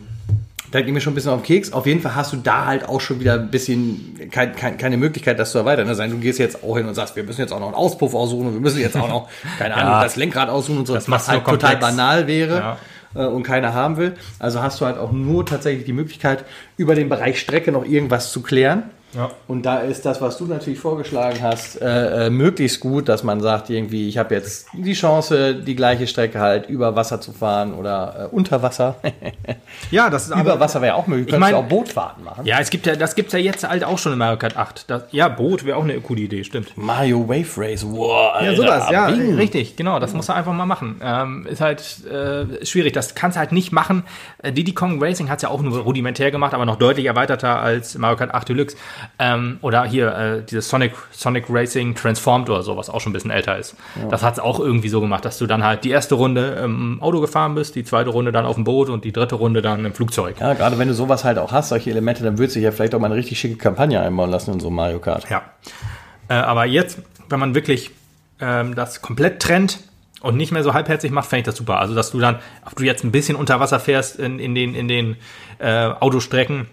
da ging mir schon ein bisschen auf den Keks. Auf jeden Fall hast du da halt auch schon wieder ein bisschen kein, kein, keine Möglichkeit, das zu erweitern. Heißt, du gehst jetzt auch hin und sagst, wir müssen jetzt auch noch einen Auspuff aussuchen und wir müssen jetzt auch noch, keine Ahnung, ja. das Lenkrad aussuchen und so, das was halt total banal wäre. Ja äh, und keiner haben will. Also hast du halt auch nur tatsächlich die Möglichkeit, über den Bereich Strecke noch irgendwas zu klären. Ja. Und da ist das, was du natürlich vorgeschlagen hast, äh, äh, möglichst gut, dass man sagt, irgendwie, ich habe jetzt die Chance, die gleiche Strecke halt über Wasser zu fahren oder äh, unter Wasser. ja, das ist Über aber, Wasser wäre auch möglich. Du ich mein, auch Bootfahrten machen. Ja, es gibt ja, das gibt es ja jetzt halt auch schon in Mario Kart 8. Das, ja, Boot wäre auch eine coole Idee, stimmt. Mario Wave Race, wow. Alter, ja, sowas, ja, Bing. richtig, genau, das musst du einfach mal machen. Ähm, ist halt äh, schwierig, das kannst du halt nicht machen. Äh, Diddy Kong Racing hat es ja auch nur rudimentär gemacht, aber noch deutlich erweiterter als Mario Kart 8 Deluxe. Ähm, oder hier äh, dieses Sonic, Sonic Racing Transformed oder so, was auch schon ein bisschen älter ist. Ja. Das hat es auch irgendwie so gemacht, dass du dann halt die erste Runde im Auto gefahren bist, die zweite Runde dann auf dem Boot und die dritte Runde dann im Flugzeug. Ja, gerade wenn du sowas halt auch hast, solche Elemente, dann würde sich ja vielleicht auch mal eine richtig schicke Kampagne einbauen lassen in so Mario Kart. Ja. Äh, aber jetzt, wenn man wirklich ähm, das komplett trennt, und nicht mehr so halbherzig macht, fände ich das super. Also, dass du dann, ob du jetzt ein bisschen unter Wasser fährst in, in den, in den äh, Autostrecken,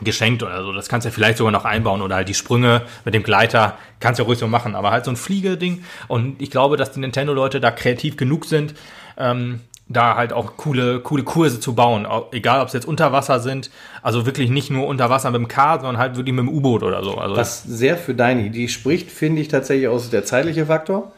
geschenkt oder so. Das kannst du ja vielleicht sogar noch einbauen oder halt die Sprünge mit dem Gleiter kannst du ja ruhig so machen. Aber halt so ein Fliegeding. Und ich glaube, dass die Nintendo-Leute da kreativ genug sind, ähm, da halt auch coole, coole Kurse zu bauen. Egal, ob es jetzt unter Wasser sind, also wirklich nicht nur unter Wasser mit dem Kart, sondern halt wirklich mit dem U-Boot oder so. Also Was sehr für deine Idee spricht, finde ich tatsächlich aus der zeitliche Faktor.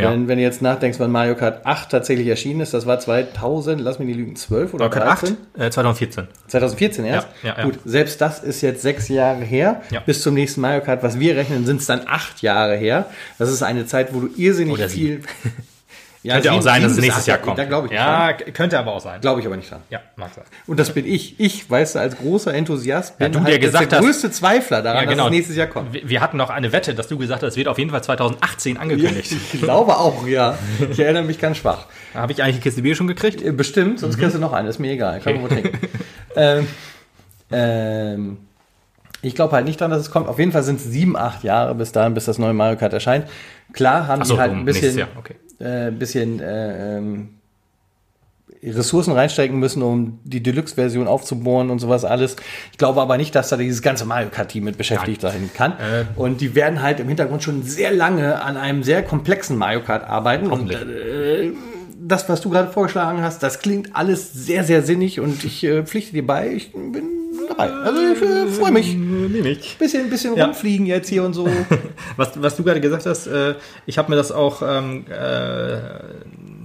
Ja. Wenn, wenn du jetzt nachdenkst, wann Mario Kart 8 tatsächlich erschienen ist, das war 2000, lass mich die Lügen, 12 oder Mario Kart 13? 8? Äh, 2014. 2014 erst? Ja, ja, Gut, selbst das ist jetzt sechs Jahre her. Bis zum nächsten Mario Kart, was wir rechnen, sind es dann acht Jahre her. Das ist eine Zeit, wo du irrsinnig viel... Ja, könnte auch sein, dass es nächstes Jahr kommt. Da glaube ich Ja, dran. könnte aber auch sein. Glaube ich aber nicht dran. Ja, mag sein. Und das bin ich. Ich, weißt du, als großer Enthusiast bin ja, du halt der, gesagt der größte Zweifler daran, ja, genau. dass es nächstes Jahr kommt. Wir, wir hatten noch eine Wette, dass du gesagt hast, es wird auf jeden Fall 2018 angekündigt. ich glaube auch, ja. Ich erinnere mich ganz schwach. Habe ich eigentlich die Kiste Bier schon gekriegt? Äh, bestimmt, sonst mhm. kriegst du noch eine. Ist mir egal. Kann okay. man wohl trinken. ähm, ähm, ich glaube halt nicht dran, dass es kommt. Auf jeden Fall sind es sieben, acht Jahre bis dahin, bis das neue Mario Kart erscheint. Klar haben so, die halt ein bisschen, okay. Äh, bisschen äh, ähm, Ressourcen reinstecken müssen, um die Deluxe-Version aufzubohren und sowas alles. Ich glaube aber nicht, dass da dieses ganze Mario Kart-Team mit beschäftigt Nein. dahin kann. Äh. Und die werden halt im Hintergrund schon sehr lange an einem sehr komplexen Mario Kart arbeiten. Und äh, das, was du gerade vorgeschlagen hast, das klingt alles sehr, sehr sinnig und ich äh, pflichte dir bei. Ich bin dabei. Also ich äh, freue mich. Nehme ich. Bisschen, bisschen ja. rumfliegen jetzt hier und so. was, was du gerade gesagt hast, äh, ich habe mir das auch ähm, äh,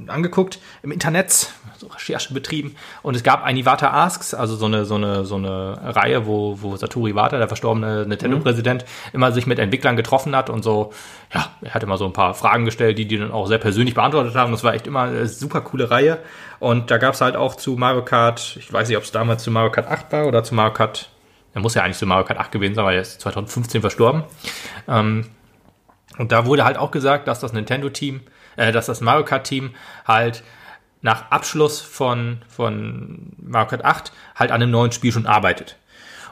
angeguckt im Internet, Recherche betrieben und es gab ein Iwata Asks, also so eine, so eine, so eine Reihe, wo, wo Satoru Iwata, der verstorbene Nintendo-Präsident, mhm. immer sich mit Entwicklern getroffen hat und so, ja, er hat immer so ein paar Fragen gestellt, die die dann auch sehr persönlich beantwortet haben. Das war echt immer eine super coole Reihe. Und da gab es halt auch zu Mario Kart, ich weiß nicht, ob es damals zu Mario Kart 8 war oder zu Mario Kart, er muss ja eigentlich zu Mario Kart 8 gewesen sein, weil er ist 2015 verstorben. Ähm, und da wurde halt auch gesagt, dass das Nintendo-Team, äh, dass das Mario Kart-Team halt nach Abschluss von, von Mario Kart 8 halt an einem neuen Spiel schon arbeitet.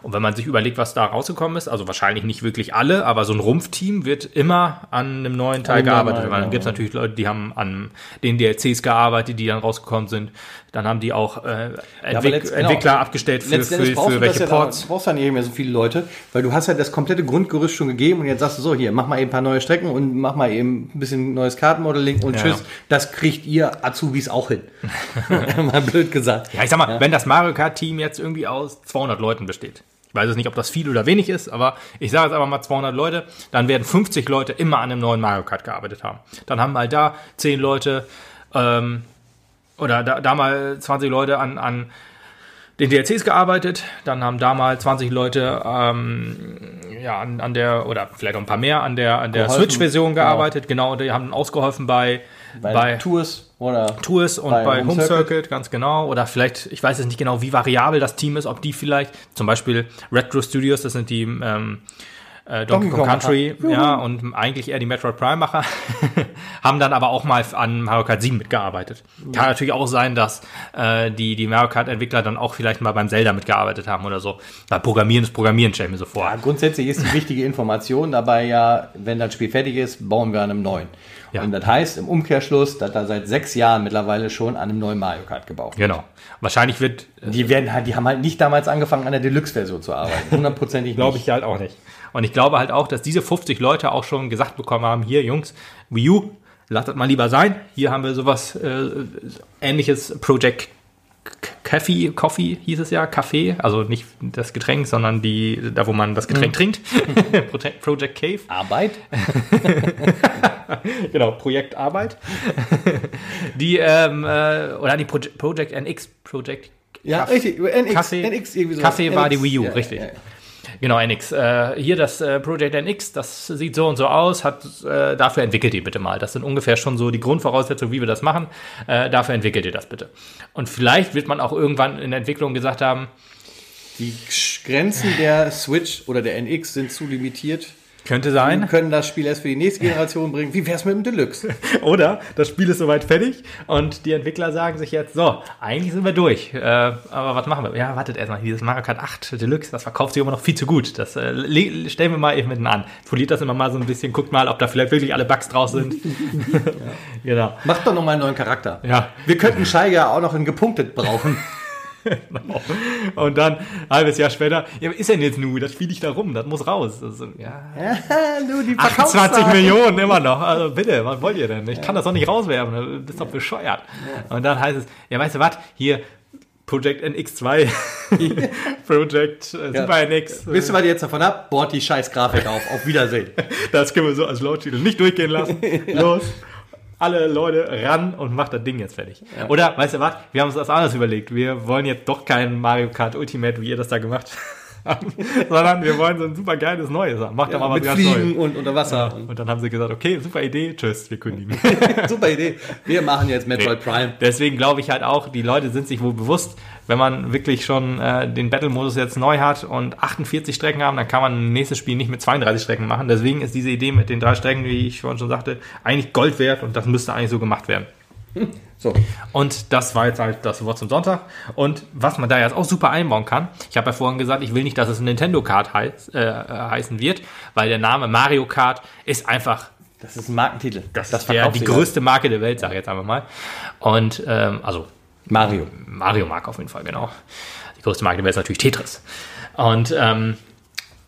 Und wenn man sich überlegt, was da rausgekommen ist, also wahrscheinlich nicht wirklich alle, aber so ein Rumpfteam wird immer an einem neuen Teil gearbeitet. Dann gibt es natürlich Leute, die haben an den DLCs gearbeitet, die dann rausgekommen sind. Dann haben die auch äh, Entwick ja, Entwickler genau. abgestellt für, für, für, welche ja Ports. Du brauchst nicht mehr so viele Leute, weil du hast ja das komplette Grundgerüst schon gegeben und jetzt sagst du so, hier, mach mal eben ein paar neue Strecken und mach mal eben ein bisschen neues Kartenmodeling und ja. tschüss. Das kriegt ihr Azubis auch hin. mal blöd gesagt. Ja, ich sag mal, wenn das Mario Kart Team jetzt irgendwie aus 200 Leuten besteht, ich weiß jetzt nicht, ob das viel oder wenig ist, aber ich sage jetzt einfach mal 200 Leute, dann werden 50 Leute immer an einem neuen Mario Kart gearbeitet haben. Dann haben mal da 10 Leute ähm, oder da, da mal 20 Leute an, an den DLCs gearbeitet, dann haben da mal 20 Leute ähm, ja, an, an der, oder vielleicht auch ein paar mehr, an der, an der Switch-Version genau. gearbeitet, genau. genau, die haben ausgeholfen bei, bei, bei Tours oder Tours und bei, bei Home, Home Circuit. Circuit. ganz genau. Oder vielleicht, ich weiß jetzt nicht genau, wie variabel das Team ist, ob die vielleicht, zum Beispiel Retro Studios, das sind die ähm, äh, Donkey, Kong Country, ja, und eigentlich eher die Metroid Prime-Macher, haben dann aber auch mal an Mario Kart 7 mitgearbeitet. Kann natürlich auch sein, dass äh, die, die Mario Kart-Entwickler dann auch vielleicht mal beim Zelda mitgearbeitet haben oder so. Weil Programmieren ist Programmieren, stell mir so vor. Ja, grundsätzlich ist die wichtige Information dabei ja, wenn das Spiel fertig ist, bauen wir an einem neuen. Ja. Und das heißt im Umkehrschluss, dass da seit sechs Jahren mittlerweile schon an einem neuen Mario Kart gebaut wird. Genau. Wahrscheinlich wird. Die werden halt, die haben halt nicht damals angefangen, an der Deluxe-Version zu arbeiten. Hundertprozentig Glaube ich halt auch nicht. Und ich glaube halt auch, dass diese 50 Leute auch schon gesagt bekommen haben, hier Jungs, Wii U, lasst das mal lieber sein. Hier haben wir sowas äh, ähnliches Project Coffee, Coffee hieß es ja, Kaffee, also nicht das Getränk, sondern die, da wo man das Getränk mhm. trinkt. Project Cave. Arbeit. genau, Projekt Arbeit. die, ähm, äh, oder die Project, Project NX, Project Ja, Kaff richtig, NX, Kaffee, NX irgendwie so. Kaffee NX, war die Wii U, ja, richtig. Ja, ja. Genau, NX. Äh, hier das äh, Project NX, das sieht so und so aus, hat, äh, dafür entwickelt ihr bitte mal. Das sind ungefähr schon so die Grundvoraussetzungen, wie wir das machen. Äh, dafür entwickelt ihr das bitte. Und vielleicht wird man auch irgendwann in der Entwicklung gesagt haben, die Grenzen der Switch oder der NX sind zu limitiert. Könnte sein. Wir können das Spiel erst für die nächste Generation bringen. Wie wär's mit dem Deluxe? Oder das Spiel ist soweit fertig und die Entwickler sagen sich jetzt, so, eigentlich sind wir durch. Äh, aber was machen wir? Ja, wartet erstmal, dieses Mario Kart 8 Deluxe, das verkauft sich immer noch viel zu gut. Das äh, stellen wir mal eben mitten an. Poliert das immer mal so ein bisschen, guckt mal, ob da vielleicht wirklich alle Bugs draus sind. ja. genau. Macht doch noch mal einen neuen Charakter. Ja. Wir könnten Scheiger auch noch in gepunktet brauchen. Genau. Und dann, ein halbes Jahr später, ja, was ist denn jetzt nu? Das fiel ich da rum, das muss raus. Also, ja. du, die 28 Millionen immer noch. Also bitte, was wollt ihr denn? Ich kann das doch nicht rauswerfen, du bist doch bescheuert. Und dann heißt es, ja, weißt du was, hier, Project NX2, Project äh, Super ja. NX. Wisst ihr, was ihr jetzt davon habt? Bohrt die scheiß Grafik auf. Auf Wiedersehen. das können wir so als Lauttitel nicht durchgehen lassen. Los alle Leute ran und macht das Ding jetzt fertig. Ja. Oder, weißt du was, wir haben uns das anders überlegt. Wir wollen jetzt doch keinen Mario Kart Ultimate, wie ihr das da gemacht habt, sondern wir wollen so ein super geiles Neues haben. Macht ja, doch mal was ganz Fliegen Neues. und unter Wasser. Ja. Und dann haben sie gesagt, okay, super Idee, tschüss, wir kündigen. super Idee. Wir machen jetzt Metroid nee. Prime. Deswegen glaube ich halt auch, die Leute sind sich wohl bewusst, wenn man wirklich schon äh, den Battle-Modus jetzt neu hat und 48 Strecken haben, dann kann man ein nächstes Spiel nicht mit 32 Strecken machen. Deswegen ist diese Idee mit den drei Strecken, wie ich vorhin schon sagte, eigentlich Gold wert und das müsste eigentlich so gemacht werden. So. Und das war jetzt halt das Wort zum Sonntag. Und was man da jetzt auch super einbauen kann, ich habe ja vorhin gesagt, ich will nicht, dass es Nintendo Kart heiß, äh, heißen wird, weil der Name Mario Kart ist einfach. Das ist ein Markentitel. Das, das ist der, die größte Marke der Welt, sage ich jetzt einfach mal. Und ähm, also Mario. Mario mag auf jeden Fall, genau. Die größte Marke wäre jetzt natürlich Tetris. Und ähm,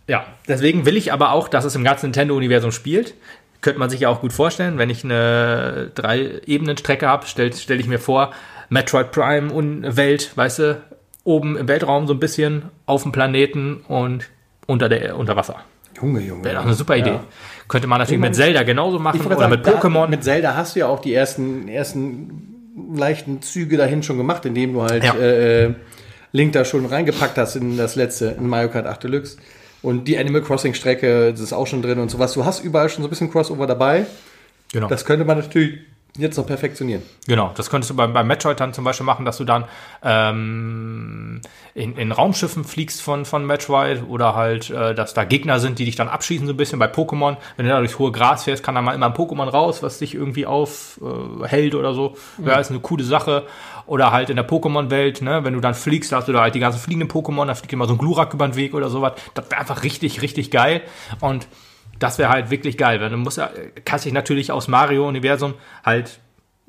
ja, deswegen will ich aber auch, dass es im ganzen Nintendo-Universum spielt. Könnte man sich ja auch gut vorstellen, wenn ich eine Drei-Ebenen-Strecke habe, stelle stell ich mir vor, Metroid Prime und Welt, weißt du, oben im Weltraum so ein bisschen, auf dem Planeten und unter, der, unter Wasser. Junge, Junge. Wäre doch eine super Idee. Ja. Könnte man natürlich meine, mit Zelda genauso machen oder sagen, mit Pokémon. Mit Zelda hast du ja auch die ersten, ersten leichten Züge dahin schon gemacht, indem du halt ja. äh, Link da schon reingepackt hast in das letzte, in Mario Kart 8 Deluxe. Und die Animal Crossing Strecke, das ist auch schon drin und sowas. Du hast überall schon so ein bisschen Crossover dabei. Genau. Das könnte man natürlich jetzt noch perfektionieren. Genau, das könntest du beim, beim Metroid dann zum Beispiel machen, dass du dann ähm, in, in Raumschiffen fliegst von, von Metroid oder halt, äh, dass da Gegner sind, die dich dann abschießen so ein bisschen bei Pokémon. Wenn du da durchs hohe Gras fährst, kann da mal immer ein Pokémon raus, was dich irgendwie aufhält äh, oder so. Mhm. Ja, ist eine coole Sache. Oder halt in der Pokémon-Welt, ne, wenn du dann fliegst, hast du da halt die ganzen fliegenden Pokémon, da fliegt immer so ein Glurak über den Weg oder sowas. Das wäre einfach richtig, richtig geil. Und das wäre halt wirklich geil, weil du musst ja, kannst dich natürlich aus Mario-Universum halt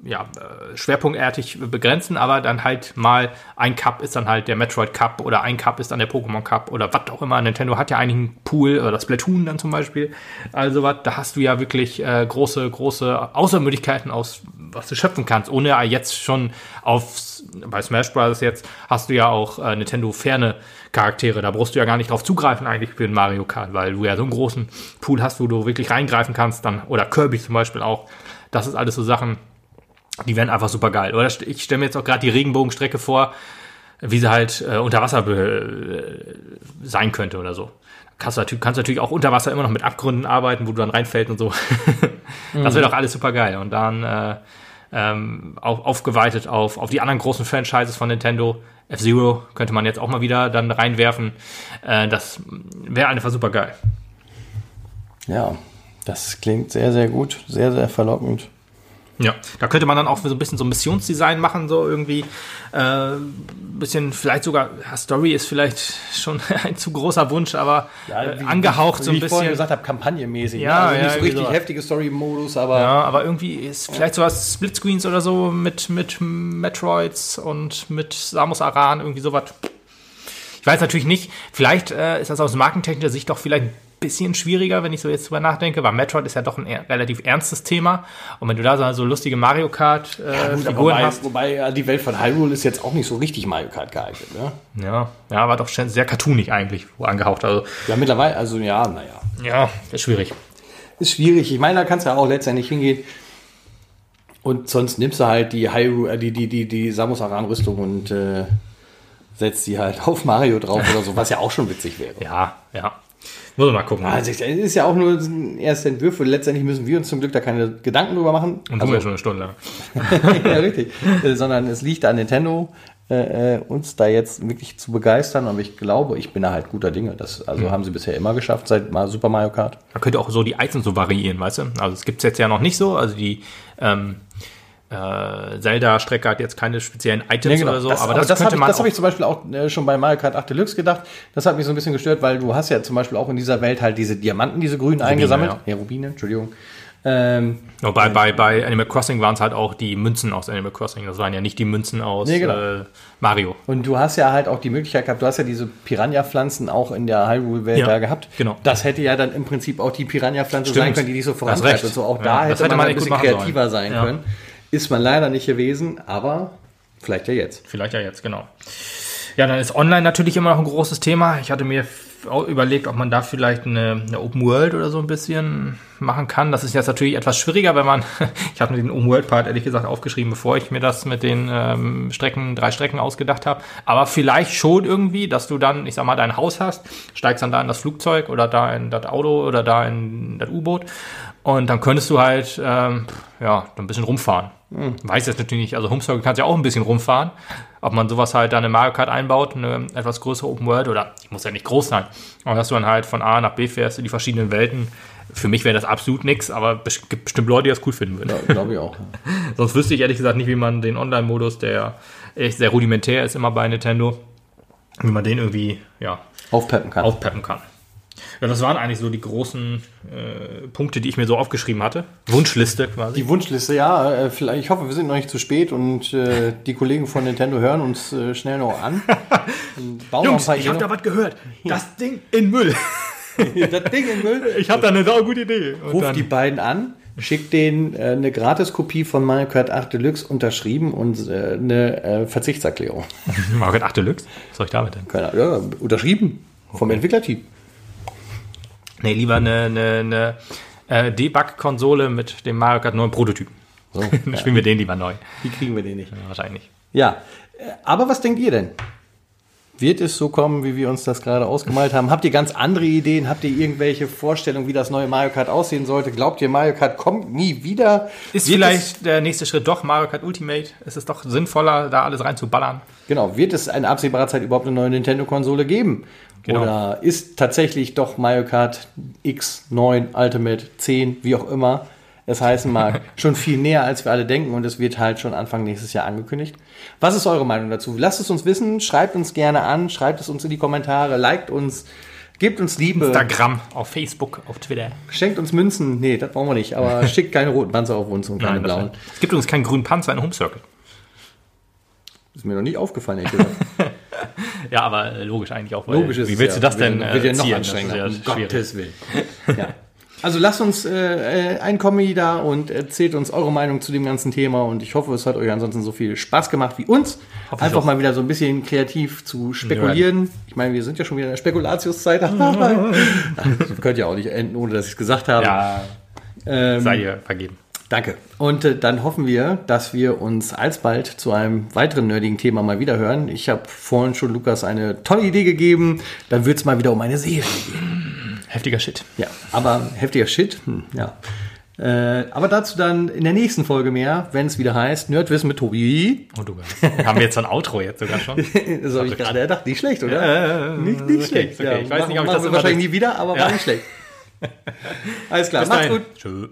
ja, äh, schwerpunktartig begrenzen, aber dann halt mal ein Cup ist dann halt der Metroid Cup oder ein Cup ist dann der Pokémon Cup oder was auch immer. Nintendo hat ja einen Pool oder Splatoon dann zum Beispiel. Also was, da hast du ja wirklich äh, große, große Außermöglichkeiten aus, was du schöpfen kannst, ohne jetzt schon auf, bei Smash Bros. jetzt hast du ja auch äh, Nintendo ferne Charaktere. Da brauchst du ja gar nicht drauf zugreifen eigentlich für den Mario Kart, weil du ja so einen großen Pool hast, wo du wirklich reingreifen kannst dann, oder Kirby zum Beispiel auch. Das ist alles so Sachen, die wären einfach super geil. Oder ich stelle mir jetzt auch gerade die Regenbogenstrecke vor, wie sie halt äh, unter Wasser äh, sein könnte oder so. Kannst du natürlich, kannst natürlich auch unter Wasser immer noch mit Abgründen arbeiten, wo du dann reinfällst und so. das wäre mhm. doch alles super geil. Und dann äh, ähm, auf, aufgeweitet auf, auf die anderen großen Franchises von Nintendo. F-Zero könnte man jetzt auch mal wieder dann reinwerfen. Äh, das wäre einfach super geil. Ja, das klingt sehr, sehr gut, sehr, sehr verlockend. Ja, da könnte man dann auch so ein bisschen so ein Missionsdesign machen, so irgendwie. Äh, bisschen, vielleicht sogar, ja, Story ist vielleicht schon ein zu großer Wunsch, aber ja, äh, wie, angehaucht wie, so ein wie bisschen. Wie ich vorhin gesagt habe, kampagnenmäßig. Ja, ne? also ja, nicht so richtig sowas. heftige Story-Modus, aber. Ja, aber irgendwie ist vielleicht sowas Splitscreens oder so mit, mit Metroids und mit Samus Aran, irgendwie sowas. Ich weiß natürlich nicht, vielleicht äh, ist das aus markentechnischer Sicht doch vielleicht bisschen schwieriger, wenn ich so jetzt drüber nachdenke, weil Metroid ist ja doch ein relativ ernstes Thema. Und wenn du da so lustige Mario Kart äh, ja, wobei, hast. Wobei ja, die Welt von Hyrule ist jetzt auch nicht so richtig Mario Kart geeignet, ne? Ja, ja, war doch sehr cartoonig eigentlich, angehaucht. Also, ja, mittlerweile, also ja, naja. Ja, ist schwierig. Ist schwierig. Ich meine, da kannst du ja auch letztendlich hingehen. Und sonst nimmst du halt die Hyrule, äh, die, die, die, die Samus Aran-Rüstung und äh, setzt sie halt auf Mario drauf oder so, was ja auch schon witzig wäre. Ja, ja. Muss man mal gucken. Also es ist ja auch nur erste Entwürfe. Letztendlich müssen wir uns zum Glück da keine Gedanken drüber machen. Und also, ja schon eine Stunde lang. ja, richtig. Äh, sondern es liegt an Nintendo, äh, äh, uns da jetzt wirklich zu begeistern. Aber ich glaube, ich bin da halt guter Dinge. Das also mhm. haben sie bisher immer geschafft seit Super Mario Kart. Man könnte auch so die Items so variieren, weißt du? Also es gibt es jetzt ja noch nicht so. Also die ähm, äh, Zelda-Strecke hat jetzt keine speziellen Items ja, genau. oder so, das, aber, das, das könnte ich, man. Das habe ich zum Beispiel auch äh, schon bei Mario Kart 8 Deluxe gedacht. Das hat mich so ein bisschen gestört, weil du hast ja zum Beispiel auch in dieser Welt halt diese Diamanten, diese grünen Rubine, eingesammelt. Ja. ja, Rubine, Entschuldigung. Ähm, oh, bei, bei, bei Animal Crossing waren es halt auch die Münzen aus Animal Crossing. Das waren ja nicht die Münzen aus nee, genau. äh, Mario. Und du hast ja halt auch die Möglichkeit gehabt, du hast ja diese Piranha-Pflanzen auch in der Hyrule-Welt ja, da gehabt. Genau. Das hätte ja dann im Prinzip auch die Piranha-Pflanze sein können, die dich so vorantreibt und so. Auch da hätte, hätte, man, man ein bisschen kreativer sein können. Ist man leider nicht gewesen, aber vielleicht ja jetzt. Vielleicht ja jetzt, genau. Ja, dann ist Online natürlich immer noch ein großes Thema. Ich hatte mir überlegt, ob man da vielleicht eine, eine, Open World oder so ein bisschen machen kann. Das ist jetzt natürlich etwas schwieriger, wenn man, ich habe mir den Open World Part ehrlich gesagt aufgeschrieben, bevor ich mir das mit den ähm, Strecken, drei Strecken ausgedacht habe. Aber vielleicht schon irgendwie, dass du dann, ich sag mal, dein Haus hast, steigst dann da in das Flugzeug oder da in das Auto oder da in das U-Boot und dann könntest du halt, ähm, ja, ein bisschen rumfahren. Hm. Weiß jetzt natürlich nicht, also Homestark kannst ja auch ein bisschen rumfahren. Ob man sowas halt dann in Mario Kart einbaut, eine etwas größere Open World oder, die muss ja nicht groß sein, aber dass du dann halt von A nach B fährst in die verschiedenen Welten. Für mich wäre das absolut nichts, aber es gibt bestimmt Leute, die das cool finden würden. Ja, glaube ich auch. Sonst wüsste ich ehrlich gesagt nicht, wie man den Online-Modus, der echt sehr rudimentär ist immer bei Nintendo, wie man den irgendwie, ja, aufpeppen kann. Aufpeppen kann. Ja, das waren eigentlich so die großen äh, Punkte, die ich mir so aufgeschrieben hatte. Wunschliste quasi. Die Wunschliste, ja. Äh, vielleicht, ich hoffe, wir sind noch nicht zu spät und äh, die Kollegen von Nintendo hören uns äh, schnell noch an. Jungs, ich habe da was gehört. Das Ding in Müll. das Ding in Müll? Ich habe da eine saugute Idee. Ruf die beiden an schickt denen äh, eine Gratiskopie von Mario Kart 8 Deluxe unterschrieben und äh, eine äh, Verzichtserklärung. Mario Kart 8 Deluxe? Was soll ich damit denn? Keine, ja, unterschrieben vom. Entwicklerteam. Nee, lieber eine, eine, eine äh, Debug-Konsole mit dem Mario Kart 9 Prototypen. So, Dann spielen wir den lieber neu. Wie kriegen wir den nicht? Ja, wahrscheinlich. Ja, aber was denkt ihr denn? Wird es so kommen, wie wir uns das gerade ausgemalt haben? Habt ihr ganz andere Ideen? Habt ihr irgendwelche Vorstellungen, wie das neue Mario Kart aussehen sollte? Glaubt ihr, Mario Kart kommt nie wieder? Ist wird vielleicht der nächste Schritt doch Mario Kart Ultimate? Ist es doch sinnvoller, da alles reinzuballern? Genau. Wird es in absehbarer Zeit überhaupt eine neue Nintendo-Konsole geben? Genau. Oder ist tatsächlich doch Mario Kart X, 9, Ultimate, 10, wie auch immer es heißen mag, schon viel näher, als wir alle denken und es wird halt schon Anfang nächstes Jahr angekündigt. Was ist eure Meinung dazu? Lasst es uns wissen, schreibt uns gerne an, schreibt es uns in die Kommentare, liked uns, gebt uns Liebe. Instagram, auf Facebook, auf Twitter. Schenkt uns Münzen, nee, das brauchen wir nicht, aber schickt keine roten Panzer auf uns und keine Nein, blauen. Es gibt uns keinen grünen Panzer in Home Circle. Ist mir noch nicht aufgefallen, ehrlich gesagt. ja, aber logisch eigentlich auch. Logisch ist Wie willst ja. du das denn? Wird ja noch anstrengender. Um Gottes Willen. ja. Also lasst uns äh, äh, ein Kommi da und erzählt uns eure Meinung zu dem ganzen Thema und ich hoffe, es hat euch ansonsten so viel Spaß gemacht wie uns. Hoffe Einfach mal wieder so ein bisschen kreativ zu spekulieren. Ja. Ich meine, wir sind ja schon wieder in der Spekulatiuszeit. das könnte ja auch nicht enden, ohne dass ich es gesagt habe. Ja, ähm, sei ihr vergeben. Danke. Und äh, dann hoffen wir, dass wir uns alsbald zu einem weiteren nerdigen Thema mal wieder hören. Ich habe vorhin schon Lukas eine tolle Idee gegeben. Dann wird es mal wieder um eine Serie gehen. Heftiger Shit. Ja, aber heftiger Shit, hm, ja. Äh, aber dazu dann in der nächsten Folge mehr, wenn es wieder heißt Nerdwissen mit Tobi. Oh, du Haben wir jetzt so ein Outro jetzt sogar schon? das habe ich gerade gedacht. Nicht schlecht, oder? Äh, nicht, nicht okay, schlecht. Okay. Ja, ich weiß nicht, ob ich das wahrscheinlich nie wieder, aber ja. war nicht schlecht. Alles klar, Bis macht's dahin. gut. Tschö.